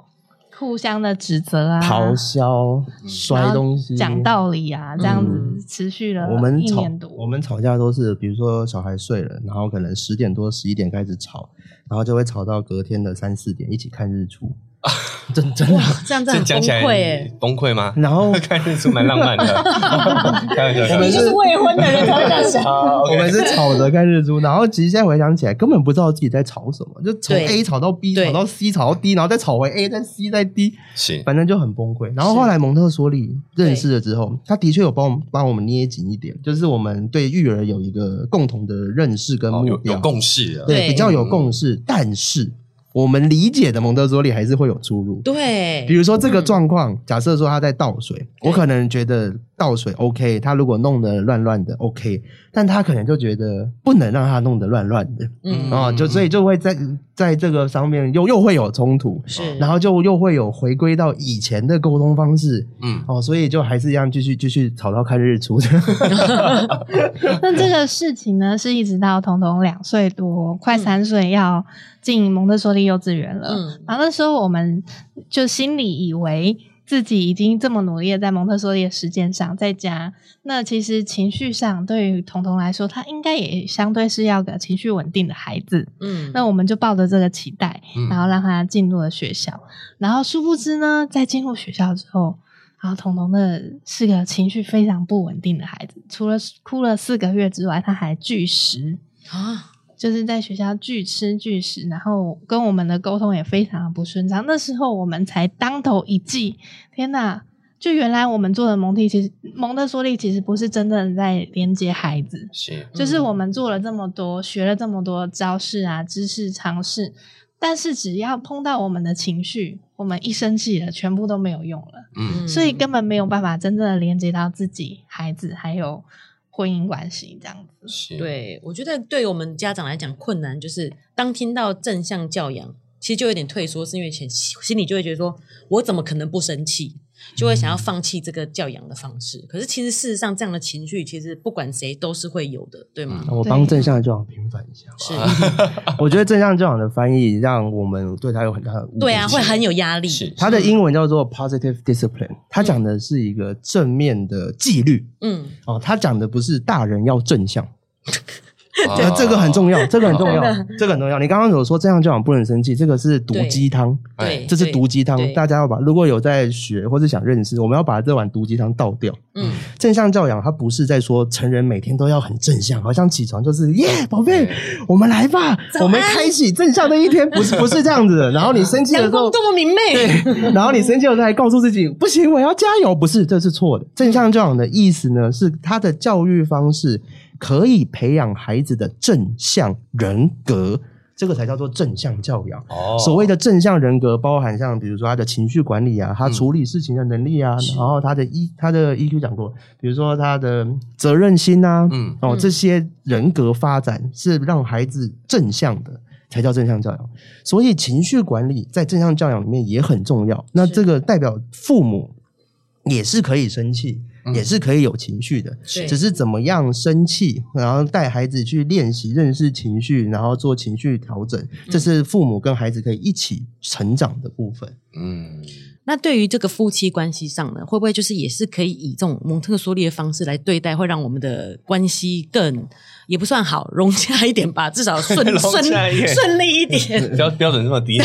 [SPEAKER 4] 互相的指责啊，
[SPEAKER 3] 咆哮、摔东西、
[SPEAKER 4] 讲道理啊，这样子持续了一年多。
[SPEAKER 3] 我们吵，我们吵架都是，比如说小孩睡了，然后可能十点多、十一点开始吵，然后就会吵到隔天的三四点，一起看日出。*laughs* 真真的。
[SPEAKER 1] 这样子很崩溃哎，
[SPEAKER 2] 崩溃吗？
[SPEAKER 3] 然后 *laughs*
[SPEAKER 2] 看日出蛮浪漫的，*laughs*
[SPEAKER 1] 我们是未婚的人才会这样想，
[SPEAKER 3] 我们是吵着看日出，然后其实现在回想起来，根本不知道自己在吵什么，就从 A 吵到 B，吵到 C，吵到 D，然后再吵回 A，再 C，再 D，
[SPEAKER 2] 是，
[SPEAKER 3] 反正就很崩溃。然后后来蒙特梭利认识了之后，他的确有帮我们帮我们捏紧一点，就是我们对育儿有一个共同的认识跟目标，
[SPEAKER 2] 有共识，
[SPEAKER 3] 对，比较有共识，但是。我们理解的蒙特梭利还是会有出入，
[SPEAKER 1] 对，
[SPEAKER 3] 比如说这个状况，嗯、假设说他在倒水，我可能觉得倒水 OK，他如果弄得乱乱的 OK。但他可能就觉得不能让他弄得乱乱的，嗯啊，就所以就会在在这个上面又又会有冲突，
[SPEAKER 1] 是，
[SPEAKER 3] 然后就又会有回归到以前的沟通方式，嗯哦，所以就还是一样继续继续吵到看日出的。*laughs* *laughs*
[SPEAKER 4] 那这个事情呢，是一直到彤彤两岁多，快三岁要进蒙特梭利幼稚园了，嗯，然后那时候我们就心里以为。自己已经这么努力的在蒙特梭利的实践上，在家，那其实情绪上对于彤彤来说，他应该也相对是要个情绪稳定的孩子。嗯，那我们就抱着这个期待，然后让他进入了学校。嗯、然后殊不知呢，在进入学校之后，然后彤彤的是个情绪非常不稳定的孩子，除了哭了四个月之外，他还拒食啊。就是在学校拒吃拒食，然后跟我们的沟通也非常的不顺畅。那时候我们才当头一记，天哪！就原来我们做的蒙蒂，其实蒙特梭利其实不是真正在连接孩子，
[SPEAKER 2] 是，
[SPEAKER 4] 就是我们做了这么多，学了这么多招式啊、知识、常识，但是只要碰到我们的情绪，我们一生气了，全部都没有用了。嗯，所以根本没有办法真正的连接到自己、孩子还有。婚姻关系这样子，
[SPEAKER 2] 是
[SPEAKER 1] 对，我觉得对我们家长来讲困难，就是当听到正向教养，其实就有点退缩，是因为前心里就会觉得说，我怎么可能不生气？就会想要放弃这个教养的方式，可是其实事实上这样的情绪，其实不管谁都是会有的，对吗？
[SPEAKER 3] 我帮正向教养平反一下。是，*laughs* 我觉得正向教养的翻译让我们对他有很大的误解。
[SPEAKER 1] 对啊，会很有压力。
[SPEAKER 3] 是，它的英文叫做 positive discipline，他讲的是一个正面的纪律。嗯，哦，它讲的不是大人要正向。*laughs* *laughs* 对，这个很重要，这个很重要，这个很重要。你刚刚有说这样教养不能生气，这个是毒鸡汤，
[SPEAKER 1] 对，
[SPEAKER 3] 这是毒鸡汤。大家要把，如果有在学或者想认识，我们要把这碗毒鸡汤倒掉。嗯，正向教养它不是在说成人每天都要很正向，好像起床就是耶，宝贝，我们来吧，我们开启正向的一天，不是不是这样子的。然后你生气的时候，
[SPEAKER 1] 多么明媚，
[SPEAKER 3] 对，然后你生气的时候还告诉自己不行，我要加油，不是，这是错的。正向教养的意思呢，是他的教育方式。可以培养孩子的正向人格，这个才叫做正向教养。哦，所谓的正向人格，包含像比如说他的情绪管理啊，他处理事情的能力啊，嗯、然后他的 E 他的 EQ 讲过，比如说他的责任心啊，嗯，哦，这些人格发展是让孩子正向的，才叫正向教养。所以情绪管理在正向教养里面也很重要。那这个代表父母也是可以生气。也是可以有情绪的，嗯、只是怎么样生气，然后带孩子去练习认识情绪，然后做情绪调整，这是父母跟孩子可以一起成长的部分。嗯，
[SPEAKER 1] 那对于这个夫妻关系上呢，会不会就是也是可以以这种蒙特梭利的方式来对待，会让我们的关系更也不算好融洽一点吧？至少顺 *laughs* 顺顺利一点。*laughs*
[SPEAKER 2] 标标准这么低，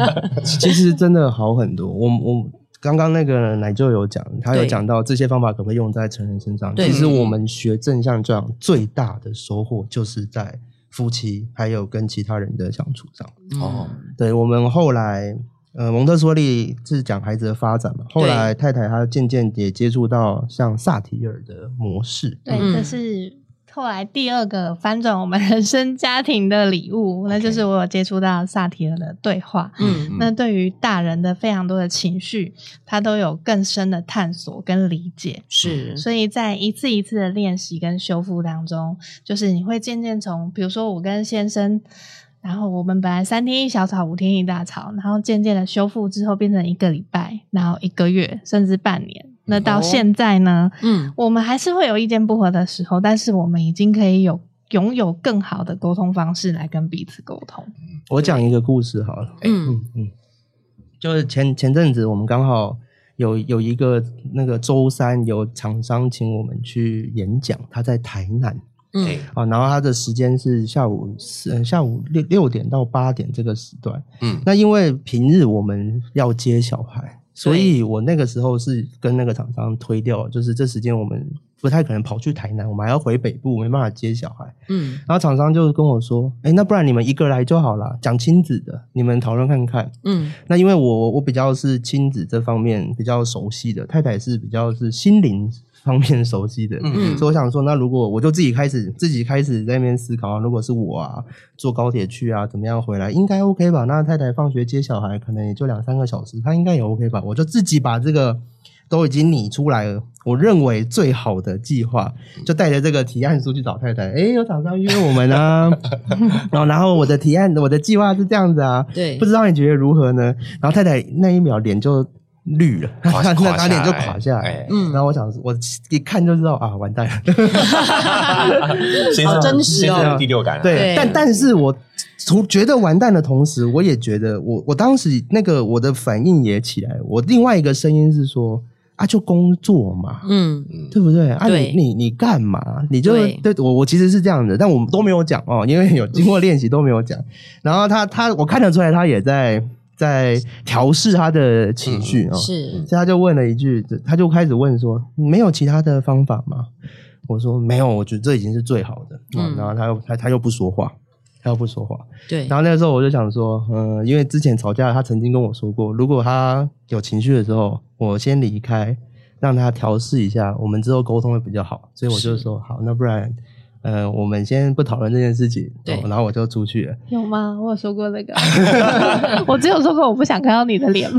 [SPEAKER 2] *laughs*
[SPEAKER 3] 其实真的好很多。我我。刚刚那个奶就有讲，他有讲到这些方法可不可以用在成人身上。其实我们学正向教养最大的收获就是在夫妻还有跟其他人的相处上。哦，对，我们后来呃蒙特梭利是讲孩子的发展嘛，后来太太她渐渐也接触到像萨提尔的模式。
[SPEAKER 4] 对，这是。后来第二个翻转我们人生家庭的礼物，那就是我有接触到萨提尔的对话。嗯，那对于大人的非常多的情绪，他都有更深的探索跟理解。
[SPEAKER 1] 是，
[SPEAKER 4] 所以在一次一次的练习跟修复当中，就是你会渐渐从，比如说我跟先生，然后我们本来三天一小吵，五天一大吵，然后渐渐的修复之后，变成一个礼拜，然后一个月，甚至半年。那到现在呢？哦、嗯，我们还是会有意见不合的时候，但是我们已经可以有拥有更好的沟通方式来跟彼此沟通。
[SPEAKER 3] 我讲一个故事好了。嗯嗯嗯，就是前前阵子我们刚好有有一个那个周三有厂商请我们去演讲，他在台南。
[SPEAKER 1] 嗯，
[SPEAKER 3] 啊，然后他的时间是下午四下午六六点到八点这个时段。嗯，那因为平日我们要接小孩，所以我那个时候是跟那个厂商推掉，就是这时间我们。不太可能跑去台南，我们还要回北部，没办法接小孩。嗯，然后厂商就跟我说：“哎，那不然你们一个来就好了，讲亲子的，你们讨论看看。”嗯，那因为我我比较是亲子这方面比较熟悉的，太太是比较是心灵方面熟悉的。嗯，所以我想说，那如果我就自己开始自己开始在那边思考，如果是我啊，坐高铁去啊，怎么样回来，应该 OK 吧？那太太放学接小孩，可能也就两三个小时，她应该也 OK 吧？我就自己把这个。都已经拟出来了，我认为最好的计划，就带着这个提案书去找太太。哎，有厂商约我们啊，*laughs* 然后然后我的提案，我的计划是这样子啊，
[SPEAKER 1] 对，
[SPEAKER 3] 不知道你觉得如何呢？然后太太那一秒脸就绿了，
[SPEAKER 2] 垮 *laughs* 那
[SPEAKER 3] 他脸就垮下来。嗯，然后我想，我一看就知道啊，完蛋了，*laughs*
[SPEAKER 2] 好
[SPEAKER 1] 真实哦，
[SPEAKER 2] 第六感。
[SPEAKER 3] 对，但但是我从觉得完蛋的同时，我也觉得我我当时那个我的反应也起来，我另外一个声音是说。啊，就工作嘛，嗯，对不对？啊你，你你你干嘛？你就对，对我我其实是这样的，但我们都没有讲哦，因为有经过练习都没有讲。然后他他我看得出来，他也在在调试他的情绪哦，是，所以他就问了一句，他就开始问说：“没有其他的方法吗？”我说：“没有，我觉得这已经是最好的。”嗯，然后他又他他又不说话。他又不说话，
[SPEAKER 1] 对。
[SPEAKER 3] 然后那个时候我就想说，嗯、呃，因为之前吵架，他曾经跟我说过，如果他有情绪的时候，我先离开，让他调试一下，我们之后沟通会比较好。所以我就说，好，那不然，呃，我们先不讨论这件事情。对。然后我就出去了。
[SPEAKER 4] 有吗？我有说过那个？*laughs* 我只有说过我不想看到你的脸。*laughs*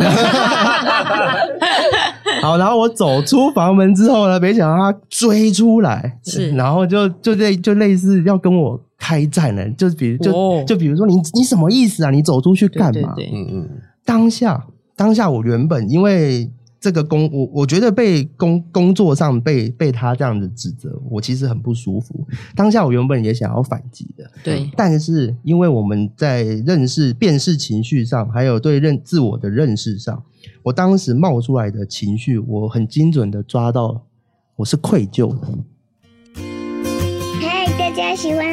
[SPEAKER 3] 好，然后我走出房门之后呢，没想到他追出来，是，然后就就类就类似要跟我。开战了，就比如就、oh. 就比如说你你什么意思啊？你走出去干嘛？嗯嗯。当下当下我原本因为这个工我我觉得被工工作上被被他这样子指责，我其实很不舒服。当下我原本也想要反击的，
[SPEAKER 1] 对。
[SPEAKER 3] 但是因为我们在认识辨识情绪上，还有对认自我的认识上，我当时冒出来的情绪，我很精准的抓到，我是愧疚的。
[SPEAKER 5] 嗨大家喜欢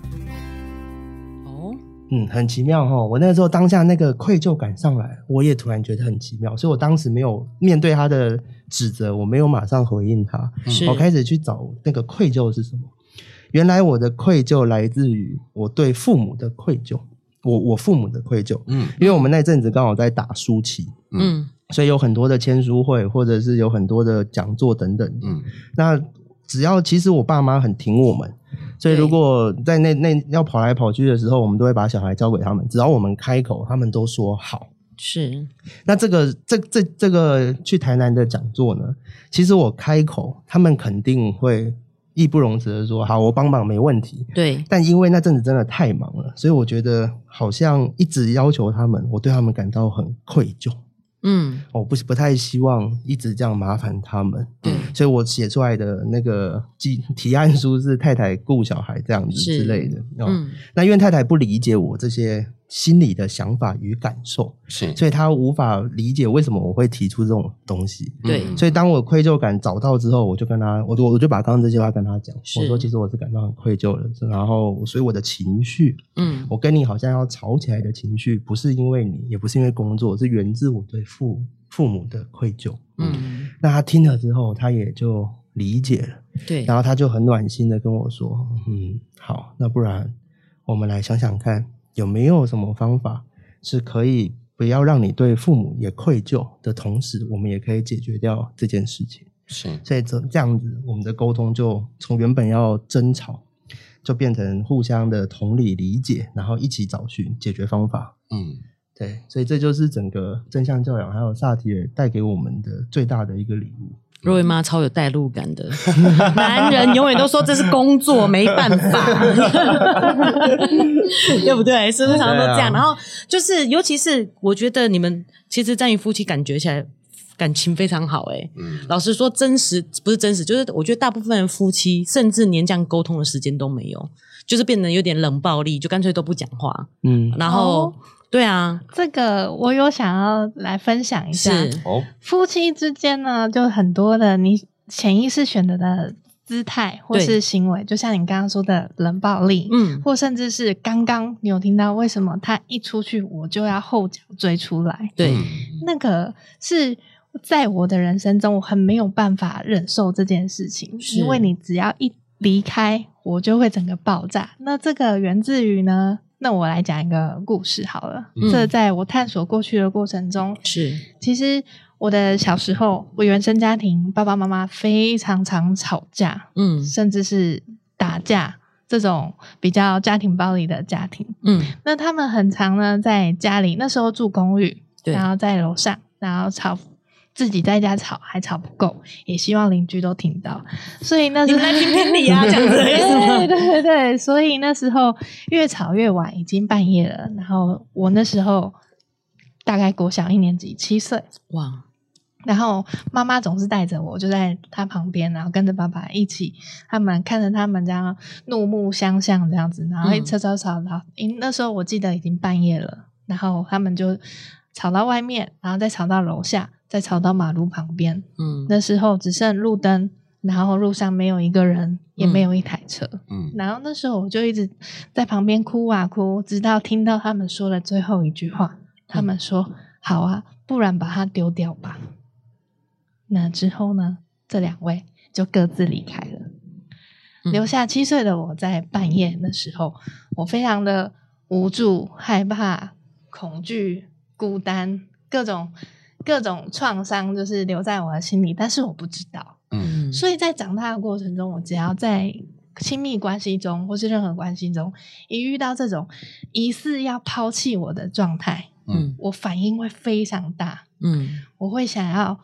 [SPEAKER 3] 嗯，很奇妙哈！我那个时候当下那个愧疚感上来，我也突然觉得很奇妙，所以我当时没有面对他的指责，我没有马上回应他，是我开始去找那个愧疚是什么。原来我的愧疚来自于我对父母的愧疚，我我父母的愧疚，嗯，因为我们那阵子刚好在打书期，嗯，所以有很多的签书会，或者是有很多的讲座等等，嗯，那只要其实我爸妈很挺我们。所以，如果在那那要跑来跑去的时候，我们都会把小孩交给他们。只要我们开口，他们都说好。
[SPEAKER 1] 是。那
[SPEAKER 3] 这个这这这个去台南的讲座呢，其实我开口，他们肯定会义不容辞的说好，我帮忙没问题。
[SPEAKER 1] 对。
[SPEAKER 3] 但因为那阵子真的太忙了，所以我觉得好像一直要求他们，我对他们感到很愧疚。嗯，我不不太希望一直这样麻烦他们，对，所以我写出来的那个提提案书是太太顾小孩这样子之类的。嗯，那因为太太不理解我这些。心里的想法与感受，是，所以他无法理解为什么我会提出这种东西。
[SPEAKER 1] 对，
[SPEAKER 3] 所以当我愧疚感找到之后，我就跟他，我就我就把刚刚这句话跟他讲，我说其实我是感到很愧疚的，然后所以我的情绪，嗯，我跟你好像要吵起来的情绪，不是因为你，也不是因为工作，是源自我对父父母的愧疚。嗯，那他听了之后，他也就理解了。
[SPEAKER 1] 对，
[SPEAKER 3] 然后他就很暖心的跟我说，嗯，好，那不然我们来想想看。有没有什么方法是可以不要让你对父母也愧疚的同时，我们也可以解决掉这件事情？
[SPEAKER 2] 是，
[SPEAKER 3] 所以这这样子，我们的沟通就从原本要争吵，就变成互相的同理理解，然后一起找寻解决方法。嗯，对，所以这就是整个正向教养还有萨提尔带给我们的最大的一个礼物。
[SPEAKER 1] 若薇妈超有代入感的，男人永远都说这是工作，没办法，*laughs* 对不对？是不是常常都这样？啊、然后就是，尤其是我觉得你们其实在于夫妻感觉起来感情非常好、欸，诶、嗯、老实说，真实不是真实，就是我觉得大部分夫妻甚至连这样沟通的时间都没有，就是变得有点冷暴力，就干脆都不讲话，嗯，然后。哦对啊，
[SPEAKER 4] 这个我有想要来分享一下。
[SPEAKER 1] 是哦，
[SPEAKER 4] 夫妻之间呢，就很多的你潜意识选择的姿态或是行为，就像你刚刚说的冷暴力，嗯，或甚至是刚刚你有听到为什么他一出去我就要后脚追出来？
[SPEAKER 1] 对，
[SPEAKER 4] 那个是在我的人生中我很没有办法忍受这件事情，因为你只要一离开，我就会整个爆炸。那这个源自于呢？那我来讲一个故事好了。嗯、这在我探索过去的过程中，
[SPEAKER 1] 是
[SPEAKER 4] 其实我的小时候，我原生家庭爸爸妈妈非常常吵架，嗯，甚至是打架这种比较家庭暴力的家庭，嗯，那他们很常呢在家里，那时候住公寓，然后在楼上，然后吵。自己在家吵还吵不够，也希望邻居都听到，所以那时候
[SPEAKER 1] 来评评理啊，*laughs* 这样子
[SPEAKER 4] 对对对对，所以那时候越吵越晚，已经半夜了。然后我那时候大概国小一年级，七岁哇。然后妈妈总是带着我，就在她旁边，然后跟着爸爸一起，他们看着他们这样怒目相向这样子，然后一吵吵吵，然后因那时候我记得已经半夜了，然后他们就吵到外面，然后再吵到楼下。再吵到马路旁边，嗯，那时候只剩路灯，然后路上没有一个人，也没有一台车，嗯，然后那时候我就一直在旁边哭啊哭，直到听到他们说了最后一句话，他们说：“嗯、好啊，不然把它丢掉吧。”那之后呢，这两位就各自离开了，嗯、留下七岁的我在半夜的时候，我非常的无助、害怕、恐惧、孤单，各种。各种创伤就是留在我的心里，但是我不知道。嗯，所以在长大的过程中，我只要在亲密关系中或是任何关系中，一遇到这种疑似要抛弃我的状态，嗯，我反应会非常大。嗯，我会想要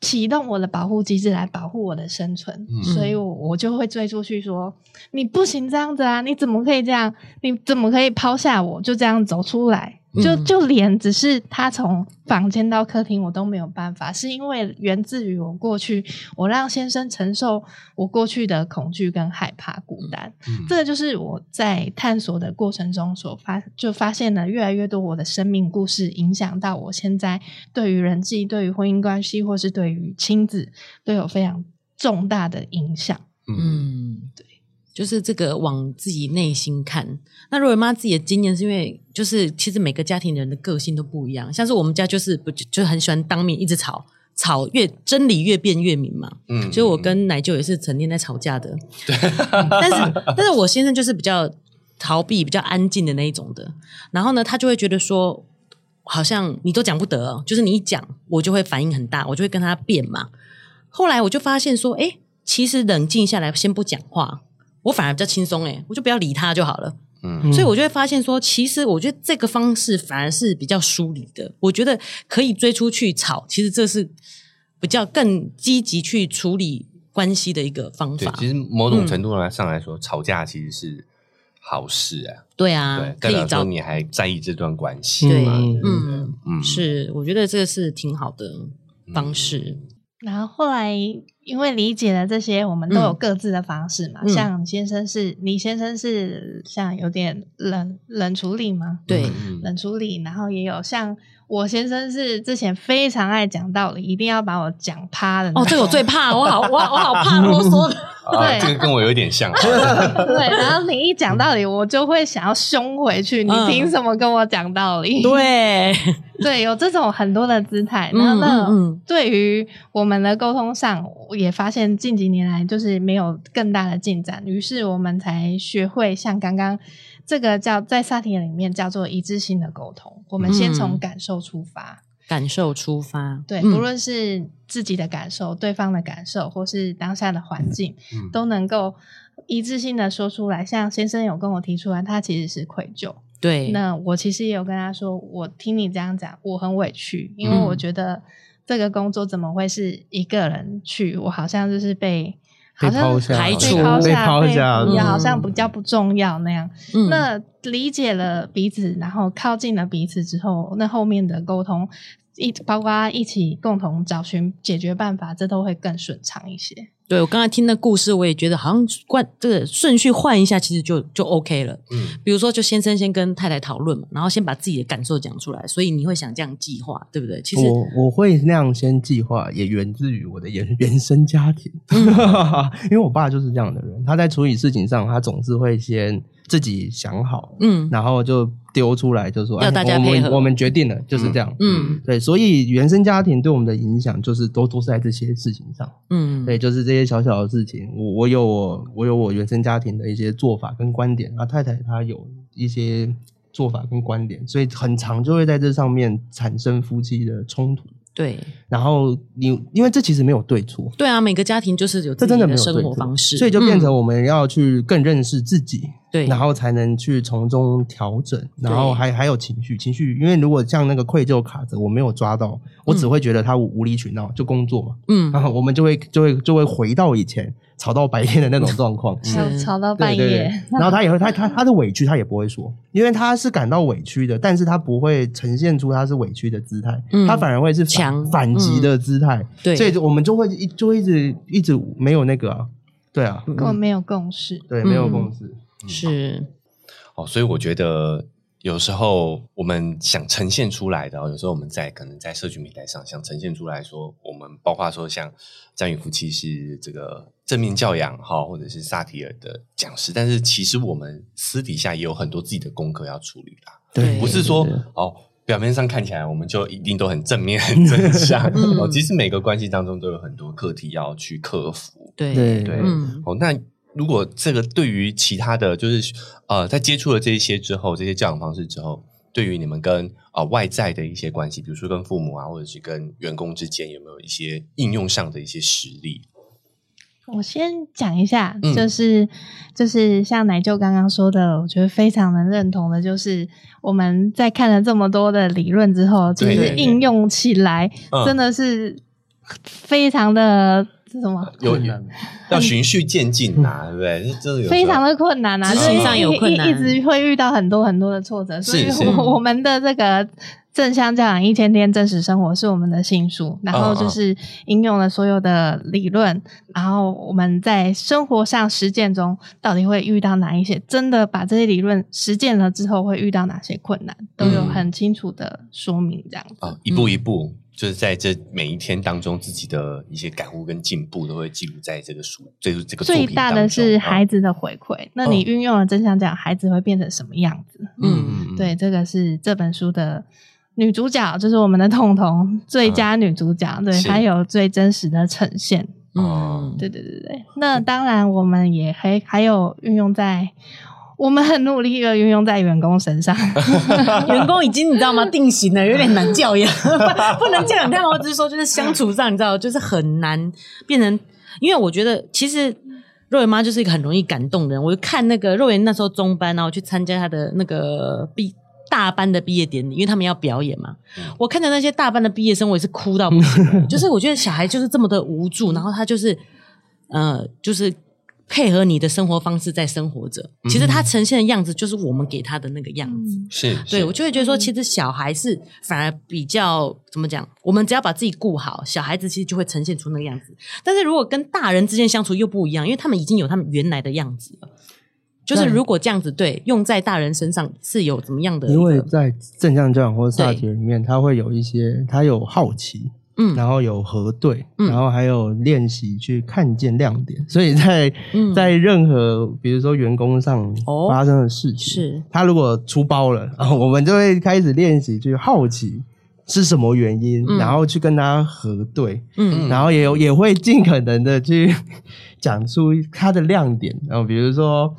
[SPEAKER 4] 启动我的保护机制来保护我的生存，嗯，所以我我就会追出去说：“你不行这样子啊！你怎么可以这样？你怎么可以抛下我就这样走出来？”就就连只是他从房间到客厅，我都没有办法，是因为源自于我过去，我让先生承受我过去的恐惧跟害怕、孤单。嗯，这个就是我在探索的过程中所发，就发现了越来越多我的生命故事，影响到我现在对于人际、对于婚姻关系，或是对于亲子，都有非常重大的影响。
[SPEAKER 1] 嗯，对。就是这个往自己内心看。那若薇妈自己的经验是因为，就是其实每个家庭人的个性都不一样。像是我们家就是不就，就很喜欢当面一直吵，吵越真理越辩越明嘛。嗯，所以我跟奶舅也是成天在吵架的。*laughs* 对，但是但是我先生就是比较逃避、比较安静的那一种的。然后呢，他就会觉得说，好像你都讲不得，就是你一讲，我就会反应很大，我就会跟他辩嘛。后来我就发现说，哎，其实冷静下来，先不讲话。我反而比较轻松诶，我就不要理他就好了。嗯，所以我就会发现说，其实我觉得这个方式反而是比较疏离的。我觉得可以追出去吵，其实这是比较更积极去处理关系的一个方法。
[SPEAKER 2] 其实某种程度上来说，嗯、吵架其实是好事啊。
[SPEAKER 1] 对啊，
[SPEAKER 2] 对，代表你还在意这段关系。
[SPEAKER 1] 对，嗯嗯，是，我觉得这个是挺好的方式。嗯
[SPEAKER 4] 然后后来，因为理解了这些，我们都有各自的方式嘛。嗯、像先生是，你先生是像有点冷冷处理嘛？
[SPEAKER 1] 对，
[SPEAKER 4] 冷处理。然后也有像我先生是之前非常爱讲道理，一定要把我讲趴的。
[SPEAKER 1] 哦，这个我最怕，我好我我好怕啰嗦的。*laughs* *laughs*
[SPEAKER 2] 对、啊，这个跟我有点像。*laughs*
[SPEAKER 4] 对，然后你一讲道理，我就会想要凶回去。你凭什么跟我讲道理？
[SPEAKER 1] 嗯、对，
[SPEAKER 4] 对，有这种很多的姿态。然后呢，嗯、对于我们的沟通上，我也发现近几年来就是没有更大的进展。于是我们才学会像刚刚这个叫在萨提尔里面叫做一致性的沟通。我们先从感受出发。
[SPEAKER 1] 感受出发，
[SPEAKER 4] 对，嗯、不论是自己的感受、对方的感受，或是当下的环境，嗯、都能够一致性的说出来。像先生有跟我提出来，他其实是愧疚。
[SPEAKER 1] 对，
[SPEAKER 4] 那我其实也有跟他说，我听你这样讲，我很委屈，因为我觉得这个工作怎么会是一个人去？我好像就是被。好像
[SPEAKER 1] 排除、
[SPEAKER 4] 被抛下，
[SPEAKER 3] 嗯、
[SPEAKER 4] 好像比较不重要那样。嗯、那理解了彼此，然后靠近了彼此之后，那后面的沟通，一包括一起共同找寻解决办法，这都会更顺畅一些。
[SPEAKER 1] 对，我刚才听的故事，我也觉得好像换这个顺序换一下，其实就就 OK 了。嗯，比如说，就先生先跟太太讨论嘛，然后先把自己的感受讲出来，所以你会想这样计划，对不对？其实
[SPEAKER 3] 我我会那样先计划，也源自于我的原原生家庭，嗯、*laughs* *laughs* 因为我爸就是这样的人，他在处理事情上，他总是会先。自己想好，嗯，然后就丢出来，就说
[SPEAKER 1] 要大家
[SPEAKER 3] 我们，我们决定了，就是这样，
[SPEAKER 1] 嗯，
[SPEAKER 3] 对，所以原生家庭对我们的影响，就是都都是在这些事情上，嗯，对，就是这些小小的事情，我我有我我有我原生家庭的一些做法跟观点，啊，太太她有一些做法跟观点，所以很长就会在这上面产生夫妻的冲突。
[SPEAKER 1] 对，
[SPEAKER 3] 然后你因为这其实没有对错，
[SPEAKER 1] 对啊，每个家庭就是有自己的生活方式，
[SPEAKER 3] 所以就变成我们要去更认识自己，
[SPEAKER 1] 对、嗯，
[SPEAKER 3] 然后才能去从中调整，然后还还有情绪，情绪，因为如果像那个愧疚卡着，我没有抓到，我只会觉得他无理取闹，就工作嘛，嗯，然后我们就会就会就会回到以前。吵到白天的那种状况，*laughs*
[SPEAKER 4] 吵吵到半夜，*laughs*
[SPEAKER 3] 然后他也会，他他他的委屈他也不会说，因为他是感到委屈的，但是他不会呈现出他是委屈的姿态，嗯、他反而会是强。反击的姿态，嗯、对，所以我们就会一就会一直一直没有那个、啊，对啊，
[SPEAKER 4] 跟我没有共识，
[SPEAKER 3] 对，没有共识，
[SPEAKER 1] 嗯、是，
[SPEAKER 2] 哦，所以我觉得。有时候我们想呈现出来的，有时候我们在可能在社群平台上想呈现出来说，我们包括说像张宇夫妻是这个正面教养哈，或者是萨提尔的讲师，但是其实我们私底下也有很多自己的功课要处理啦。
[SPEAKER 3] 对，
[SPEAKER 2] 不是说哦，表面上看起来我们就一定都很正面、很正向 *laughs* 哦，其实每个关系当中都有很多课题要去克服。
[SPEAKER 1] 对
[SPEAKER 3] 对
[SPEAKER 2] 对，哦，那。如果这个对于其他的就是呃，在接触了这一些之后，这些教养方式之后，对于你们跟呃外在的一些关系，比如说跟父母啊，或者是跟员工之间，有没有一些应用上的一些实例？
[SPEAKER 4] 我先讲一下，就是、嗯、就是像奶舅刚刚说的，我觉得非常能认同的，就是我们在看了这么多的理论之后，其实应用起来真的是非常的。是什么？
[SPEAKER 2] 有要循序渐进呐，对不对？真的有
[SPEAKER 4] 非常的困难啊，
[SPEAKER 1] 心上有困难，
[SPEAKER 4] 一直会遇到很多很多的挫折。所以我我们的这个正向教养一千天真实生活是我们的新书，然后就是应用了所有的理论，然后我们在生活上实践中到底会遇到哪一些？真的把这些理论实践了之后会遇到哪些困难，都有很清楚的说明，这样子。
[SPEAKER 2] 啊，一步一步。就是在这每一天当中，自己的一些感悟跟进步都会记录在这个书，这这个
[SPEAKER 4] 最大的是孩子的回馈。哦、那你运用了正向讲，孩子会变成什么样子？嗯，对，这个是这本书的女主角，就是我们的彤彤，最佳女主角，啊、对，还有最真实的呈现。嗯，对对对对。那当然，我们也还还有运用在。我们很努力的运用在员工身上，*laughs*
[SPEAKER 1] 员工已经你知道吗？定型了，有点难教养，*laughs* 不能这样。但我只是说，就是相处上，你知道，就是很难变成。因为我觉得，其实肉圆妈就是一个很容易感动的人。我就看那个肉圆那时候中班，然后去参加他的那个毕大班的毕业典礼，因为他们要表演嘛。我看着那些大班的毕业生，我也是哭到不行。就是我觉得小孩就是这么的无助，然后他就是呃，就是。配合你的生活方式在生活着，其实他呈现的样子就是我们给他的那个样子。
[SPEAKER 2] 嗯、是，
[SPEAKER 1] 对，我就会觉得说，其实小孩是反而比较怎么讲？我们只要把自己顾好，小孩子其实就会呈现出那个样子。但是如果跟大人之间相处又不一样，因为他们已经有他们原来的样子了。就是如果这样子对用在大人身上是有怎么样的？
[SPEAKER 3] 因为在正向教养或者萨提尔里面，他会有一些，他有好奇。嗯，然后有核对，嗯、然后还有练习去看见亮点，所以在、嗯、在任何比如说员工上发生的事情，哦、是。他如果出包了，然 *laughs* 后我们就会开始练习去好奇是什么原因，嗯、然后去跟他核对，嗯，然后也有也会尽可能的去 *laughs* 讲出他的亮点，然后比如说，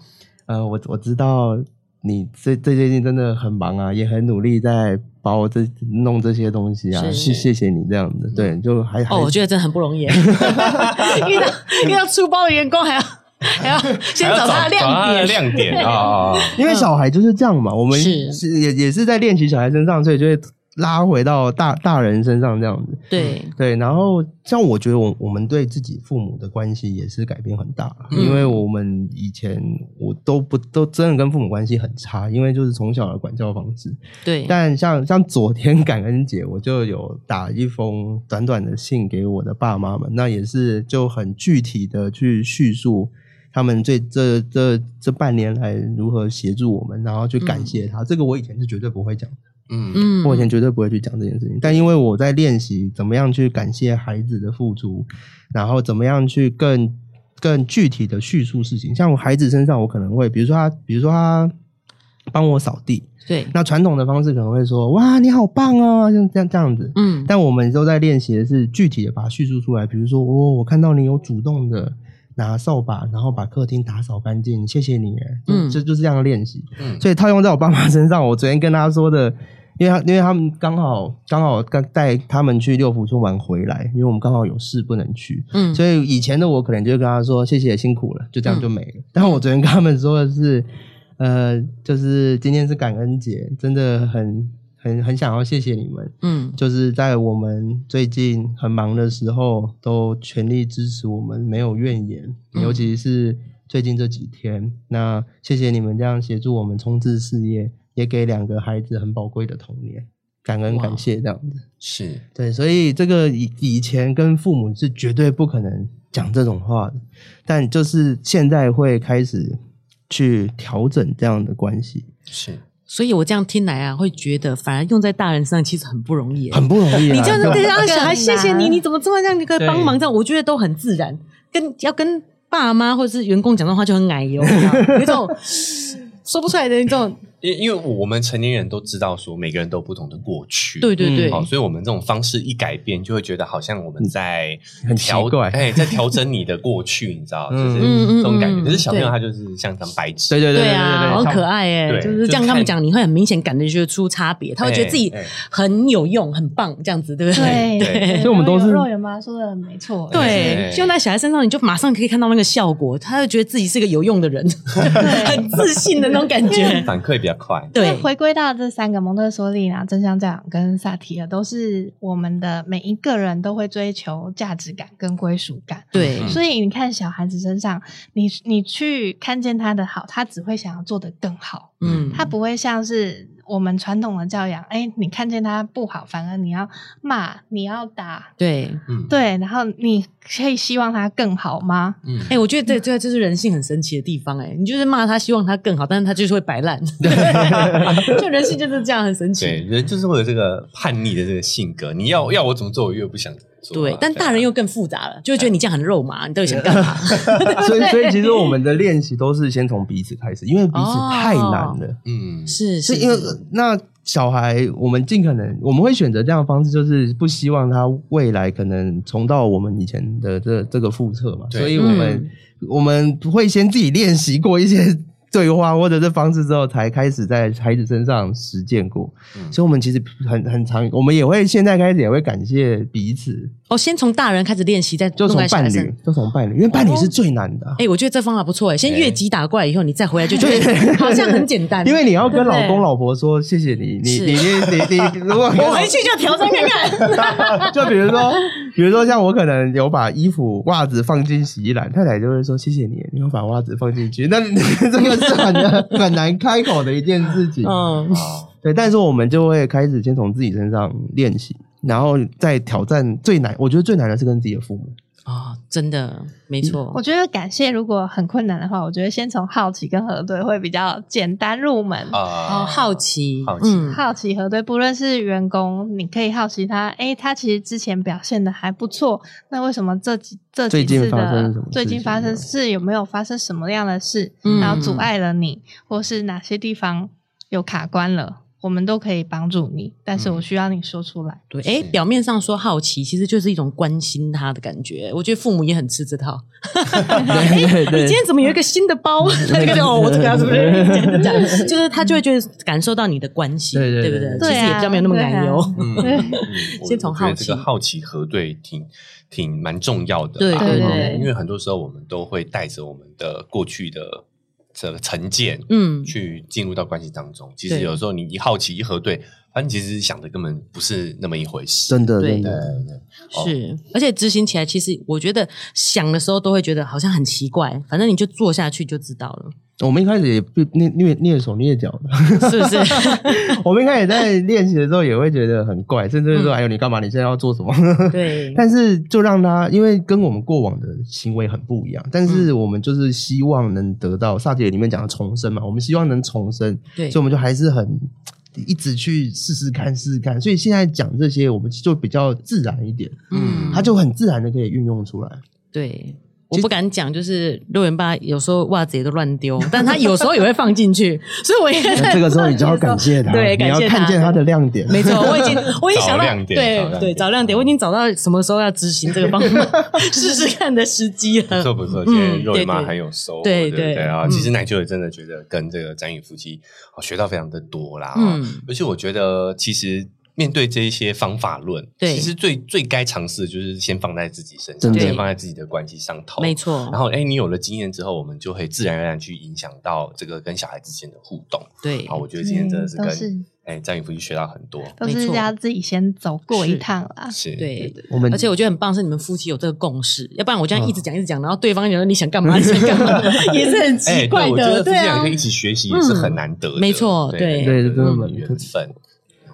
[SPEAKER 3] 呃，我我知道。你这这最近真的很忙啊，也很努力在把我这弄这些东西啊，谢谢谢你这样的，对，就还哦，
[SPEAKER 1] 我觉得真的很不容易，*laughs* 遇到遇到出包的员工还要还要先找他亮点，
[SPEAKER 2] 亮点啊！
[SPEAKER 3] 因为小孩就是这样嘛，我们是也也是在练习小孩身上，所以就会。拉回到大大人身上这样子，
[SPEAKER 1] 对
[SPEAKER 3] 对，然后像我觉得我我们对自己父母的关系也是改变很大，嗯、因为我们以前我都不都真的跟父母关系很差，因为就是从小的管教方式。
[SPEAKER 1] 对，
[SPEAKER 3] 但像像昨天感恩节，我就有打一封短短的信给我的爸妈们，那也是就很具体的去叙述他们这这这这半年来如何协助我们，然后去感谢他。嗯、这个我以前是绝对不会讲的。嗯。嗯，我以前绝对不会去讲这件事情，但因为我在练习怎么样去感谢孩子的付出，然后怎么样去更更具体的叙述事情。像我孩子身上，我可能会，比如说他，比如说他帮我扫地，
[SPEAKER 1] 对，
[SPEAKER 3] 那传统的方式可能会说，哇，你好棒哦，像这样这样子，嗯，但我们都在练习的是具体的把它叙述出来，比如说，哦，我看到你有主动的拿扫把，然后把客厅打扫干净，谢谢你，嗯，就就是这样的练习，嗯，所以套用在我爸妈身上，我昨天跟他说的。因为他，因为他们刚好刚好刚带他们去六福村玩回来，因为我们刚好有事不能去，嗯，所以以前的我可能就跟他说谢谢辛苦了，就这样就没了。嗯、但我昨天跟他们说的是，呃，就是今天是感恩节，真的很很很想要谢谢你们，嗯，就是在我们最近很忙的时候都全力支持我们，没有怨言，嗯、尤其是最近这几天，那谢谢你们这样协助我们冲刺事业。也给两个孩子很宝贵的童年，感恩感谢这样子，
[SPEAKER 2] 是。
[SPEAKER 3] 对，所以这个以以前跟父母是绝对不可能讲这种话的，但就是现在会开始去调整这样的关系，
[SPEAKER 2] 是，
[SPEAKER 1] 所以我这样听来啊，会觉得反而用在大人身上其实很不容易，
[SPEAKER 3] 很不容易。
[SPEAKER 1] 你这样对让小孩谢谢你，你怎么这么这样那个帮忙这样，我觉得都很自然，跟要跟爸妈或者是员工讲的话就很奶油，有种 *laughs* 说不出来的那种。
[SPEAKER 2] 因因为我们成年人都知道说每个人都有不同的过去，
[SPEAKER 1] 对对对，
[SPEAKER 2] 好，所以我们这种方式一改变，就会觉得好像我们在
[SPEAKER 3] 很调怪，
[SPEAKER 2] 哎，在调整你的过去，你知道，就是这种感觉。可是小朋友他就是像张白纸，
[SPEAKER 3] 对对对
[SPEAKER 1] 对啊，好可爱哎，就是这样跟他们讲，你会很明显感觉出差别，他会觉得自己很有用、很棒，这样子，对不对？
[SPEAKER 4] 对，
[SPEAKER 3] 所以我们都是
[SPEAKER 4] 肉圆妈说的没错，
[SPEAKER 1] 对，用在小孩身上，你就马上可以看到那个效果，他就觉得自己是个有用的人，*laughs* 很自信的那种感觉，
[SPEAKER 2] 反馈比较快，
[SPEAKER 1] 对。
[SPEAKER 4] 回归到这三个蒙特梭利啊，正向教养跟萨提尔，都是我们的每一个人都会追求价值感跟归属感。
[SPEAKER 1] 对，
[SPEAKER 4] 所以你看小孩子身上，你你去看见他的好，他只会想要做得更好。嗯，他不会像是。我们传统的教养，哎，你看见他不好，反而你要骂，你要打，
[SPEAKER 1] 对，
[SPEAKER 2] 嗯，
[SPEAKER 4] 对，然后你可以希望他更好吗？
[SPEAKER 1] 嗯，哎，我觉得这这这是人性很神奇的地方，哎，你就是骂他，希望他更好，但是他就是会摆烂，对，*laughs* *laughs* 就人性就是这样很神奇，
[SPEAKER 2] 对，人就是会有这个叛逆的这个性格，你要要我怎么做，我越不想
[SPEAKER 1] 做。对，但大人又更复杂了，就会觉得你这样很肉麻，你到底想干嘛？*laughs*
[SPEAKER 3] 所以，所以其实我们的练习都是先从彼此开始，因为彼此太难了。
[SPEAKER 2] 嗯，
[SPEAKER 1] 是
[SPEAKER 3] 是因为那小孩，我们尽可能我们会选择这样的方式，就是不希望他未来可能重蹈我们以前的这这个覆辙嘛。所以我们我们会先自己练习过一些。对话或者是方式之后，才开始在孩子身上实践过，嗯、所以我们其实很很长，我们也会现在开始也会感谢彼此。
[SPEAKER 1] 哦，先从大人开始练习，再
[SPEAKER 3] 就从伴侣，就从伴侣，因为伴侣是最难的。
[SPEAKER 1] 哎、哦欸，我觉得这方法不错哎，先越级打怪以后，你再回来就觉得好像很简单。
[SPEAKER 3] 因为你要跟老公老婆说谢谢你，你你你你，如果
[SPEAKER 1] 我回去就调整看看。*laughs*
[SPEAKER 3] 就比如说，比如说像我可能有把衣服袜子放进洗衣篮，太太就会说谢谢你，你有把袜子放进去，那 *laughs* 这个是很难很难开口的一件事情。嗯，对，但是我们就会开始先从自己身上练习。然后再挑战最难，我觉得最难的是跟自己的父母
[SPEAKER 1] 啊、哦，真的没错。
[SPEAKER 4] 我觉得感谢如果很困难的话，我觉得先从好奇跟核对会比较简单入门
[SPEAKER 1] 啊。哦，好奇，
[SPEAKER 2] 好奇，
[SPEAKER 4] 嗯，好奇核对，不论是员工，你可以好奇他，哎，他其实之前表现的还不错，那为什么这几这几次的最近发生是有没有发生什么样的事，嗯、然后阻碍了你，或是哪些地方有卡关了？我们都可以帮助你，但是我需要你说出来。
[SPEAKER 1] 对，哎，表面上说好奇，其实就是一种关心他的感觉。我觉得父母也很吃这套。*laughs* 对对对，你今天怎么有一个新的包？*laughs* 那个哦，我这个是不是？*laughs* 就是他就会觉得感受到你的关心，对对对，其实也比较没有那么难忧。
[SPEAKER 2] 嗯，先从好奇，这个好奇核对挺挺蛮重要的。
[SPEAKER 1] 对对对，
[SPEAKER 2] 因为很多时候我们都会带着我们的过去的。这个成见，嗯，去进入到关系当中，嗯、其实有时候你一好奇一核对，反正其实想的根本不是那么一回事，
[SPEAKER 3] 真的，
[SPEAKER 1] 对
[SPEAKER 3] 对对，
[SPEAKER 1] 是，而且执行起来，其实我觉得想的时候都会觉得好像很奇怪，反正你就做下去就知道了。
[SPEAKER 3] 我们一开始也不蹑蹑蹑手蹑脚的，
[SPEAKER 1] 是不是？*laughs*
[SPEAKER 3] 我们一开始在练习的时候也会觉得很怪，甚至说：“哎呦，你干嘛？你现在要做什么？”
[SPEAKER 1] 对。*laughs*
[SPEAKER 3] 但是就让他，因为跟我们过往的行为很不一样，但是我们就是希望能得到萨提尔里面讲的重生嘛，我们希望能重生，对，所以我们就还是很一直去试试看，试试看。所以现在讲这些，我们就比较自然一点，嗯，他就很自然的可以运用出来，
[SPEAKER 1] 对。我不敢讲，就是六元八有时候袜子也都乱丢，但他有时候也会放进去，所以我也在
[SPEAKER 3] 这个时候你就要感谢他，
[SPEAKER 1] 对，感谢他，
[SPEAKER 3] 你要看见他的亮点。
[SPEAKER 1] 没错，我已经 *laughs* 我已经想到，对对，找亮点，我已经找到什么时候要执行这个方法，*laughs* 试试看的时机了。
[SPEAKER 2] 不错不错，今天肉圆妈很有收，对对对啊！其实奶舅也真的觉得跟这个展宇夫妻学到非常的多啦，嗯，而且我觉得其实。面对这一些方法论，对，其实最最该尝试的就是先放在自己身上，先放在自己的关系上头，
[SPEAKER 1] 没错。
[SPEAKER 2] 然后，哎，你有了经验之后，我们就会自然而然去影响到这个跟小孩之间的互动。
[SPEAKER 1] 对，
[SPEAKER 2] 好，我觉得今天真的是跟哎张宇夫妻学到很多，
[SPEAKER 4] 都是要自己先走过一趟啦。
[SPEAKER 2] 是，
[SPEAKER 1] 对，我们而且我觉得很棒，是你们夫妻有这个共识，要不然我这样一直讲一直讲，然后对方觉得你想干嘛？你想干嘛，*laughs* 也是很奇怪的。
[SPEAKER 2] 对啊，一起学习也是很难得的，
[SPEAKER 1] 没错，对
[SPEAKER 3] 对，真的
[SPEAKER 2] 缘分。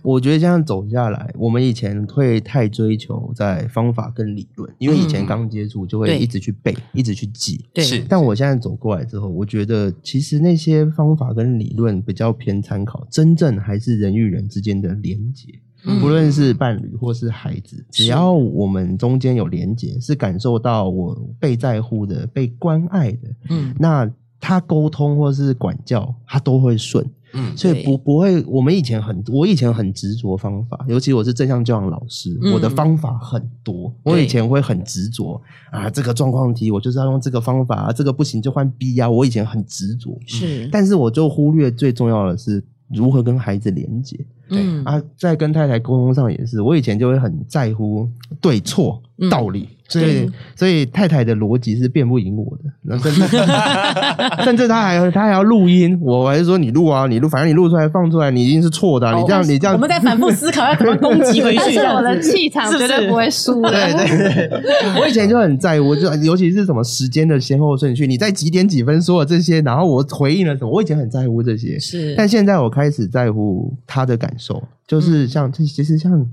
[SPEAKER 3] 我觉得这样走下来，我们以前会太追求在方法跟理论，因为以前刚接触就会一直去背，嗯、一直去记。
[SPEAKER 1] 对，
[SPEAKER 3] 是。但我现在走过来之后，我觉得其实那些方法跟理论比较偏参考，真正还是人与人之间的连结。嗯、不论是伴侣或是孩子，只要我们中间有连结，是感受到我被在乎的、被关爱的，嗯，那他沟通或是管教，他都会顺。嗯，所以不不会，我们以前很，我以前很执着方法，尤其我是正向教养老师，嗯、我的方法很多，我以前会很执着啊，这个状况题我就是要用这个方法啊，这个不行就换 B 啊，我以前很执着，是，但是我就忽略最重要的是如何跟孩子连接。对啊，在跟太太沟通上也是，我以前就会很在乎对错、嗯、道理，所以所以太太的逻辑是辩不赢我的，甚至 *laughs* *laughs* 甚至他还他还要录音，我还是说你录啊，你录，反正你录出来放出来，你一定是错的、啊，哦、你这样你这样，
[SPEAKER 1] 我们在反复思考要怎么攻击回去，但是
[SPEAKER 4] 我的气场绝对不会输的。
[SPEAKER 3] 对对对，*laughs* 我以前就很在乎，就尤其是什么时间的先后顺序，你在几点几分说了这些，然后我回应了什么，我以前很在乎这些，是，但现在我开始在乎他的感受。就是像这，其实像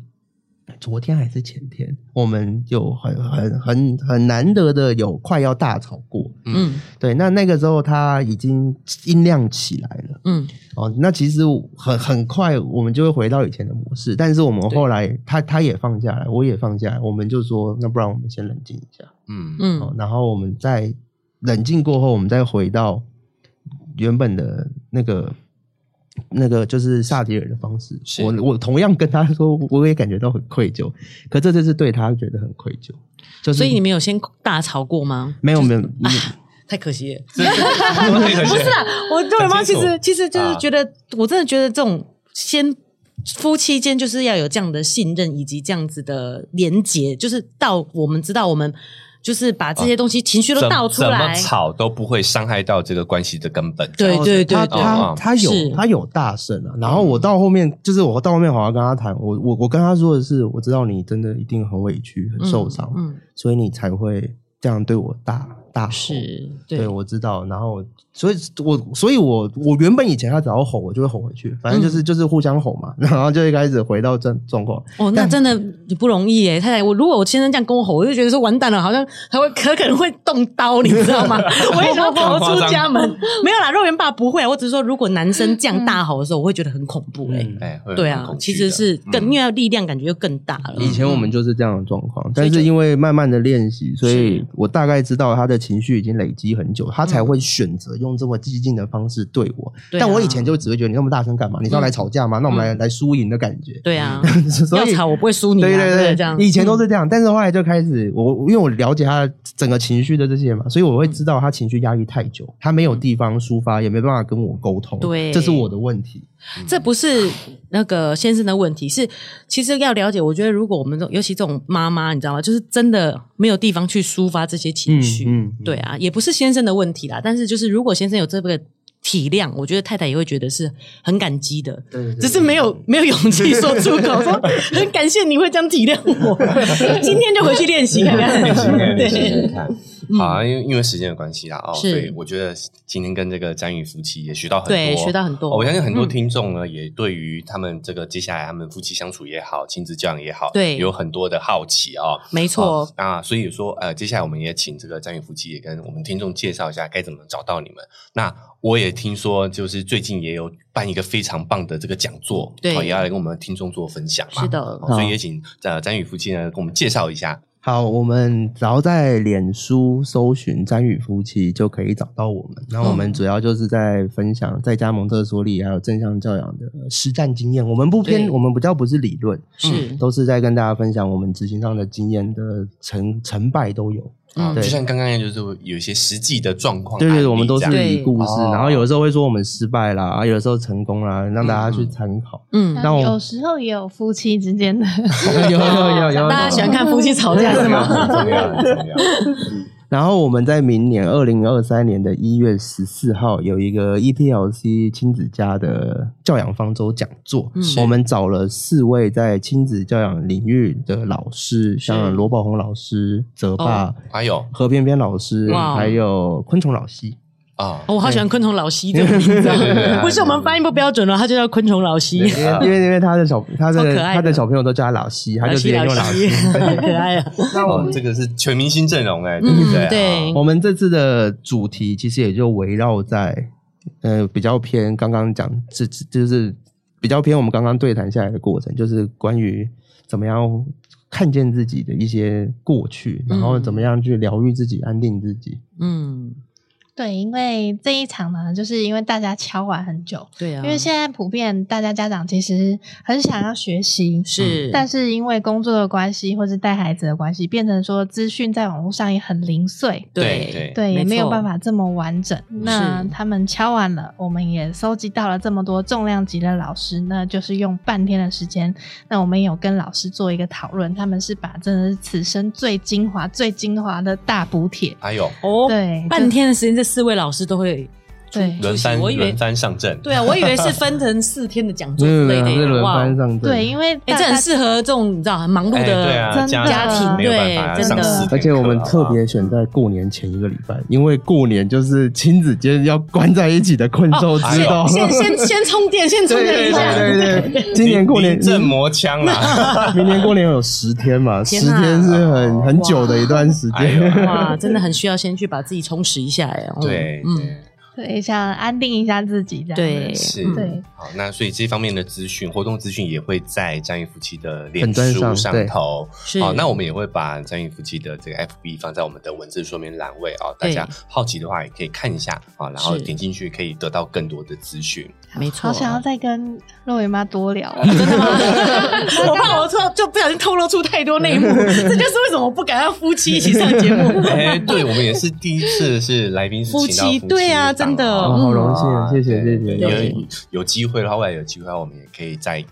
[SPEAKER 3] 昨天还是前天，我们有很很很很难得的有快要大吵过，嗯，对，那那个时候他已经音量起来了，嗯，哦，那其实很很快我们就会回到以前的模式，但是我们后来他他也放下来，我也放下来，我们就说，那不然我们先冷静一下，嗯。嗯，然后我们再冷静过后，我们再回到原本的那个。那个就是萨提尔的方式，我我同样跟他说，我也感觉到很愧疚，可这就是对他觉得很愧疚。就是、
[SPEAKER 1] 所以你们有先大吵过吗？
[SPEAKER 3] 没有没有，
[SPEAKER 1] 太可惜了。*laughs* 不是啊，我对我妈其实其实就是觉得，我真的觉得这种先夫妻间就是要有这样的信任，以及这样子的连结，就是到我们知道我们。就是把这些东西情绪都倒出来，
[SPEAKER 2] 怎么吵都不会伤害到这个关系的根本。
[SPEAKER 1] 对对对，
[SPEAKER 3] 他他他有他有大胜啊，然后我到后面就是我到后面好好跟他谈，我我我跟他说的是，我知道你真的一定很委屈、很受伤，嗯，所以你才会这样对我大大吼。是，对，我知道。然后。所以，我所以，我我原本以前他只要吼，我就会吼回去，反正就是就是互相吼嘛，*laughs* 然后就一开始回到正状况。
[SPEAKER 1] 哦，那真的不容易耶，太太。我如果我先生这样跟我吼，我就觉得说完蛋了，好像还会可可能会动刀，你知道吗？*laughs* 我也想跑出家门，*laughs* 没有啦，肉圆爸不会。我只是说，如果男生这样大吼的时候，我会觉得很恐怖诶。哎，对啊，其实是更因为力量感觉就更大了。
[SPEAKER 3] 以前我们就是这样的状况，但是因为慢慢的练习，所以我大概知道他的情绪已经累积很久，他才会选择用这么激进的方式对我。但我以前就只会觉得你那么大声干嘛？你是要来吵架吗？嗯、那我们来来输赢的感觉。
[SPEAKER 1] 对啊，*laughs*
[SPEAKER 3] 所以
[SPEAKER 1] 要吵我不会输你、啊。对对对，这样
[SPEAKER 3] 以前都是这样，但是后来就开始我因为我了解他整个情绪的这些嘛，所以我会知道他情绪压抑太久，他没有地方抒发，也没办法跟我沟通。对，这是我的问题。
[SPEAKER 1] 这不是那个先生的问题，是其实要了解。我觉得如果我们尤其这种妈妈，你知道吗？就是真的没有地方去抒发这些情绪。嗯，嗯对啊，也不是先生的问题啦。但是就是如果先生有这个体谅，我觉得太太也会觉得是很感激的。对，对，对，只是没有没有勇气说出口，说 *laughs* 很感谢你会这样体谅我。*laughs* 今天就回去练习看看，练习
[SPEAKER 2] 看看。好啊，因为因为时间的关系啦，哦，所以我觉得今天跟这个詹宇夫妻也学到很多，
[SPEAKER 1] 对，学到很多。
[SPEAKER 2] 我相信很多听众呢，也对于他们这个接下来他们夫妻相处也好，亲子教养也好，
[SPEAKER 1] 对，
[SPEAKER 2] 有很多的好奇哦。
[SPEAKER 1] 没错
[SPEAKER 2] 啊，所以说呃，接下来我们也请这个詹宇夫妻也跟我们听众介绍一下该怎么找到你们。那我也听说，就是最近也有办一个非常棒的这个讲座，对，也要来跟我们听众做分享嘛。
[SPEAKER 1] 是的，
[SPEAKER 2] 所以也请呃詹宇夫妻呢，跟我们介绍一下。
[SPEAKER 3] 好，我们只要在脸书搜寻“詹宇夫妻”就可以找到我们。那我们主要就是在分享在加蒙特梭利还有正向教养的实战经验。我们不偏，我们不叫不是理论，是都是在跟大家分享我们执行上的经验的成成败都有。
[SPEAKER 2] 啊，就像刚刚一样，就是有一些实际的状况。
[SPEAKER 3] 对对，我们都是以故事，然后有的时候会说我们失败啦，啊，有的时候成功啦，让大家去参考。
[SPEAKER 4] 嗯，那有时候也有夫妻之间的，*laughs*
[SPEAKER 3] 有有有有，
[SPEAKER 1] 大家喜欢看夫妻吵架是吗？
[SPEAKER 2] 很重要，很重要。
[SPEAKER 3] 然后我们在明年二零二三年的一月十四号有一个 EPLC 亲子家的教养方舟讲座，嗯、我们找了四位在亲子教养领域的老师，像罗宝红老师、泽爸、哦，
[SPEAKER 2] 还有。
[SPEAKER 3] 何翩翩老师，还有昆虫老师。
[SPEAKER 2] 啊，
[SPEAKER 1] 我好喜欢昆虫老西这个名字，不是我们发音不标准了，他就叫昆虫老西，因
[SPEAKER 3] 为因为他的小他的他的小朋友都叫他老西，他就直接用老西，*laughs*
[SPEAKER 1] 很可爱啊。
[SPEAKER 2] 那我们这个是全明星阵容哎，对不对？
[SPEAKER 1] 对，
[SPEAKER 3] 我们这次的主题其实也就围绕在呃比较偏刚刚讲，这就是比较偏我们刚刚对谈下来的过程，就是关于怎么样看见自己的一些过去，然后怎么样去疗愈自己、安定自己，嗯。
[SPEAKER 4] 对，因为这一场呢，就是因为大家敲完很久，
[SPEAKER 1] 对啊，
[SPEAKER 4] 因为现在普遍大家家长其实很想要学习，
[SPEAKER 1] 是，
[SPEAKER 4] 但是因为工作的关系或是带孩子的关系，变成说资讯在网络上也很零碎，
[SPEAKER 1] 对
[SPEAKER 4] 对对，也没有办法这么完整。那他们敲完了，我们也收集到了这么多重量级的老师，那就是用半天的时间，那我们有跟老师做一个讨论，他们是把真的是此生最精华、最精华的大补帖，
[SPEAKER 2] 还有
[SPEAKER 1] 哦，
[SPEAKER 4] 对，
[SPEAKER 1] 半天的时间四位老师都会
[SPEAKER 4] 对
[SPEAKER 2] 轮番轮番上阵，
[SPEAKER 1] 对啊，我以为是分成四天的讲座之类的，
[SPEAKER 3] 轮番上阵。
[SPEAKER 4] 对，因为
[SPEAKER 1] 哎，这很适合这种你知道很忙碌的家庭，对，真的。
[SPEAKER 3] 而且我们特别选在过年前一个礼拜，因为过年就是亲子间要关在一起的困兽之斗。
[SPEAKER 1] 先先 *laughs* 先充电，先充电一下。
[SPEAKER 3] 对对对，今年过年
[SPEAKER 2] 正磨枪了。
[SPEAKER 3] 明年过年有十天嘛，十天是很很久的一段时间。
[SPEAKER 1] 哇，真的很需要先去把自己充实一下哎。
[SPEAKER 2] 对，嗯。
[SPEAKER 4] 对，想安定一下自己，这样
[SPEAKER 1] 对
[SPEAKER 2] 是，
[SPEAKER 4] 对。
[SPEAKER 2] 好，那所以这方面的资讯、活动资讯也会在张毅夫妻的脸书上头。
[SPEAKER 1] 是，
[SPEAKER 2] 好，那我们也会把张毅夫妻的这个 FB 放在我们的文字说明栏位啊，大家好奇的话也可以看一下啊，然后点进去可以得到更多的资讯。
[SPEAKER 1] 没错，
[SPEAKER 4] 好想要再跟肉圆妈多聊，*laughs*
[SPEAKER 1] 真的吗？*laughs* 我怕我说就不小心透露出太多内幕，*laughs* 这就是为什么我不敢让夫妻一起上节目。
[SPEAKER 2] 哎，对，我们也是第一次是来宾是
[SPEAKER 1] 夫妻，对啊，真的，
[SPEAKER 3] 好荣幸，谢谢谢谢。
[SPEAKER 2] 有有机会的话，未来有机会的话，我们也可以再。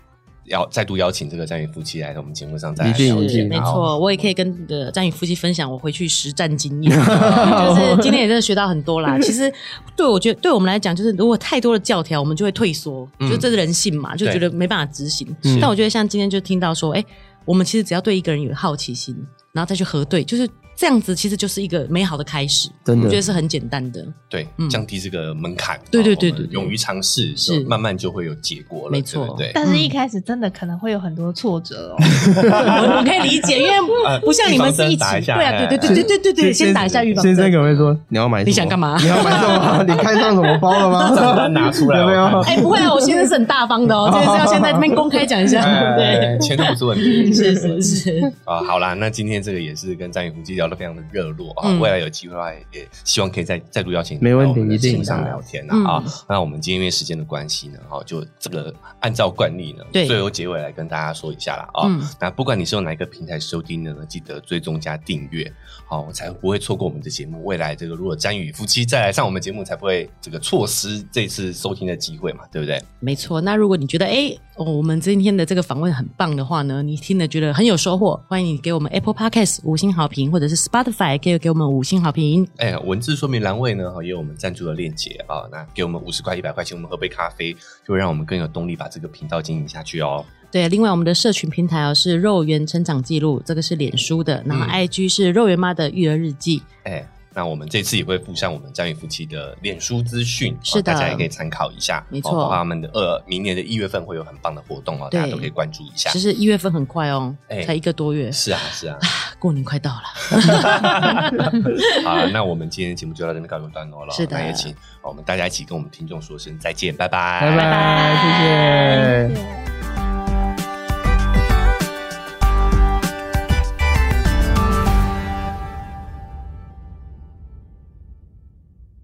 [SPEAKER 2] 邀再度邀请这个张宇夫妻来到我们节目上，再聊一聊。
[SPEAKER 1] 没错，我也可以跟这个詹宇夫妻分享我回去实战经验。*laughs* 就是今天也真的学到很多啦。*laughs* 其实对我觉得，对我们来讲，就是如果太多的教条，我们就会退缩，就这是人性嘛，就觉得没办法执行。但我觉得像今天就听到说，哎，我们其实只要对一个人有好奇心，然后再去核对，就是。这样子其实就是一个美好的开始，真的，我觉得是很简单的。
[SPEAKER 2] 对，降低这个门槛。
[SPEAKER 1] 对对对对，
[SPEAKER 2] 勇于尝试，是慢慢就会有结果了。
[SPEAKER 1] 没错，对。
[SPEAKER 4] 但是一开始真的可能会有很多挫折哦。
[SPEAKER 1] 我可以理解，因为不像你们是一起。对啊，对对对对对对对，先打一下预防针。
[SPEAKER 3] 先生可能会说：“你要买？
[SPEAKER 1] 你想干嘛？
[SPEAKER 3] 你要买什么？你看上什么包了吗？
[SPEAKER 2] 账单拿出来有没有？
[SPEAKER 1] 哎，不会啊，我先生是很大方的哦，就是要先在这边公开讲一下。对，
[SPEAKER 2] 钱都不是问题。
[SPEAKER 1] 是是是。
[SPEAKER 2] 啊，好啦，那今天这个也是跟詹宇夫妻聊得非常的热络啊。未来有机会的话，也希望可以再再度邀请，
[SPEAKER 3] 没问题，一定
[SPEAKER 2] 上聊天啊。啊，那我们今天因为时间的关系呢，哈，就这个按照惯例呢，最后结尾来跟大家说一下了啊。那不管你是用哪一个平台收听的呢，记得追踪加订阅，好，才不会错过我们的节目。未来这个如果詹宇夫妻再来上我们节目，才不会这个错失这次收听的机会嘛，对不对？
[SPEAKER 1] 没错。那如果你觉得哎，我们今天的这个访问很棒的话呢，你听了觉得很有收获，欢迎你给我们 Apple Podcast 五星好评，或者是 Spotify 可以给我们五星好评。
[SPEAKER 2] 哎，文字说明栏位呢，也有我们赞助的链接啊。那给我们五十块、一百块钱，我们喝杯咖啡，就会让我们更有动力把这个频道经营下去哦。
[SPEAKER 1] 对，另外我们的社群平台哦是肉圆成长记录，这个是脸书的，然后 IG 是肉圆妈的育儿日记。
[SPEAKER 2] 哎。那我们这次也会附上我们张宇夫妻的脸书资讯，
[SPEAKER 1] 是的，
[SPEAKER 2] 大家也可以参考一下。没错，他们的呃，明年的一月份会有很棒的活动哦，大家都可以关注一下。
[SPEAKER 1] 其实一月份很快哦，欸、才一个多月。
[SPEAKER 2] 是啊，是啊，
[SPEAKER 1] 过年快到了。*laughs*
[SPEAKER 2] 好，那我们今天节目就到这边告一段落了。
[SPEAKER 1] 是的，
[SPEAKER 2] 那也请我们大家一起跟我们听众说声再见，拜拜，
[SPEAKER 3] 拜拜，谢谢。谢谢。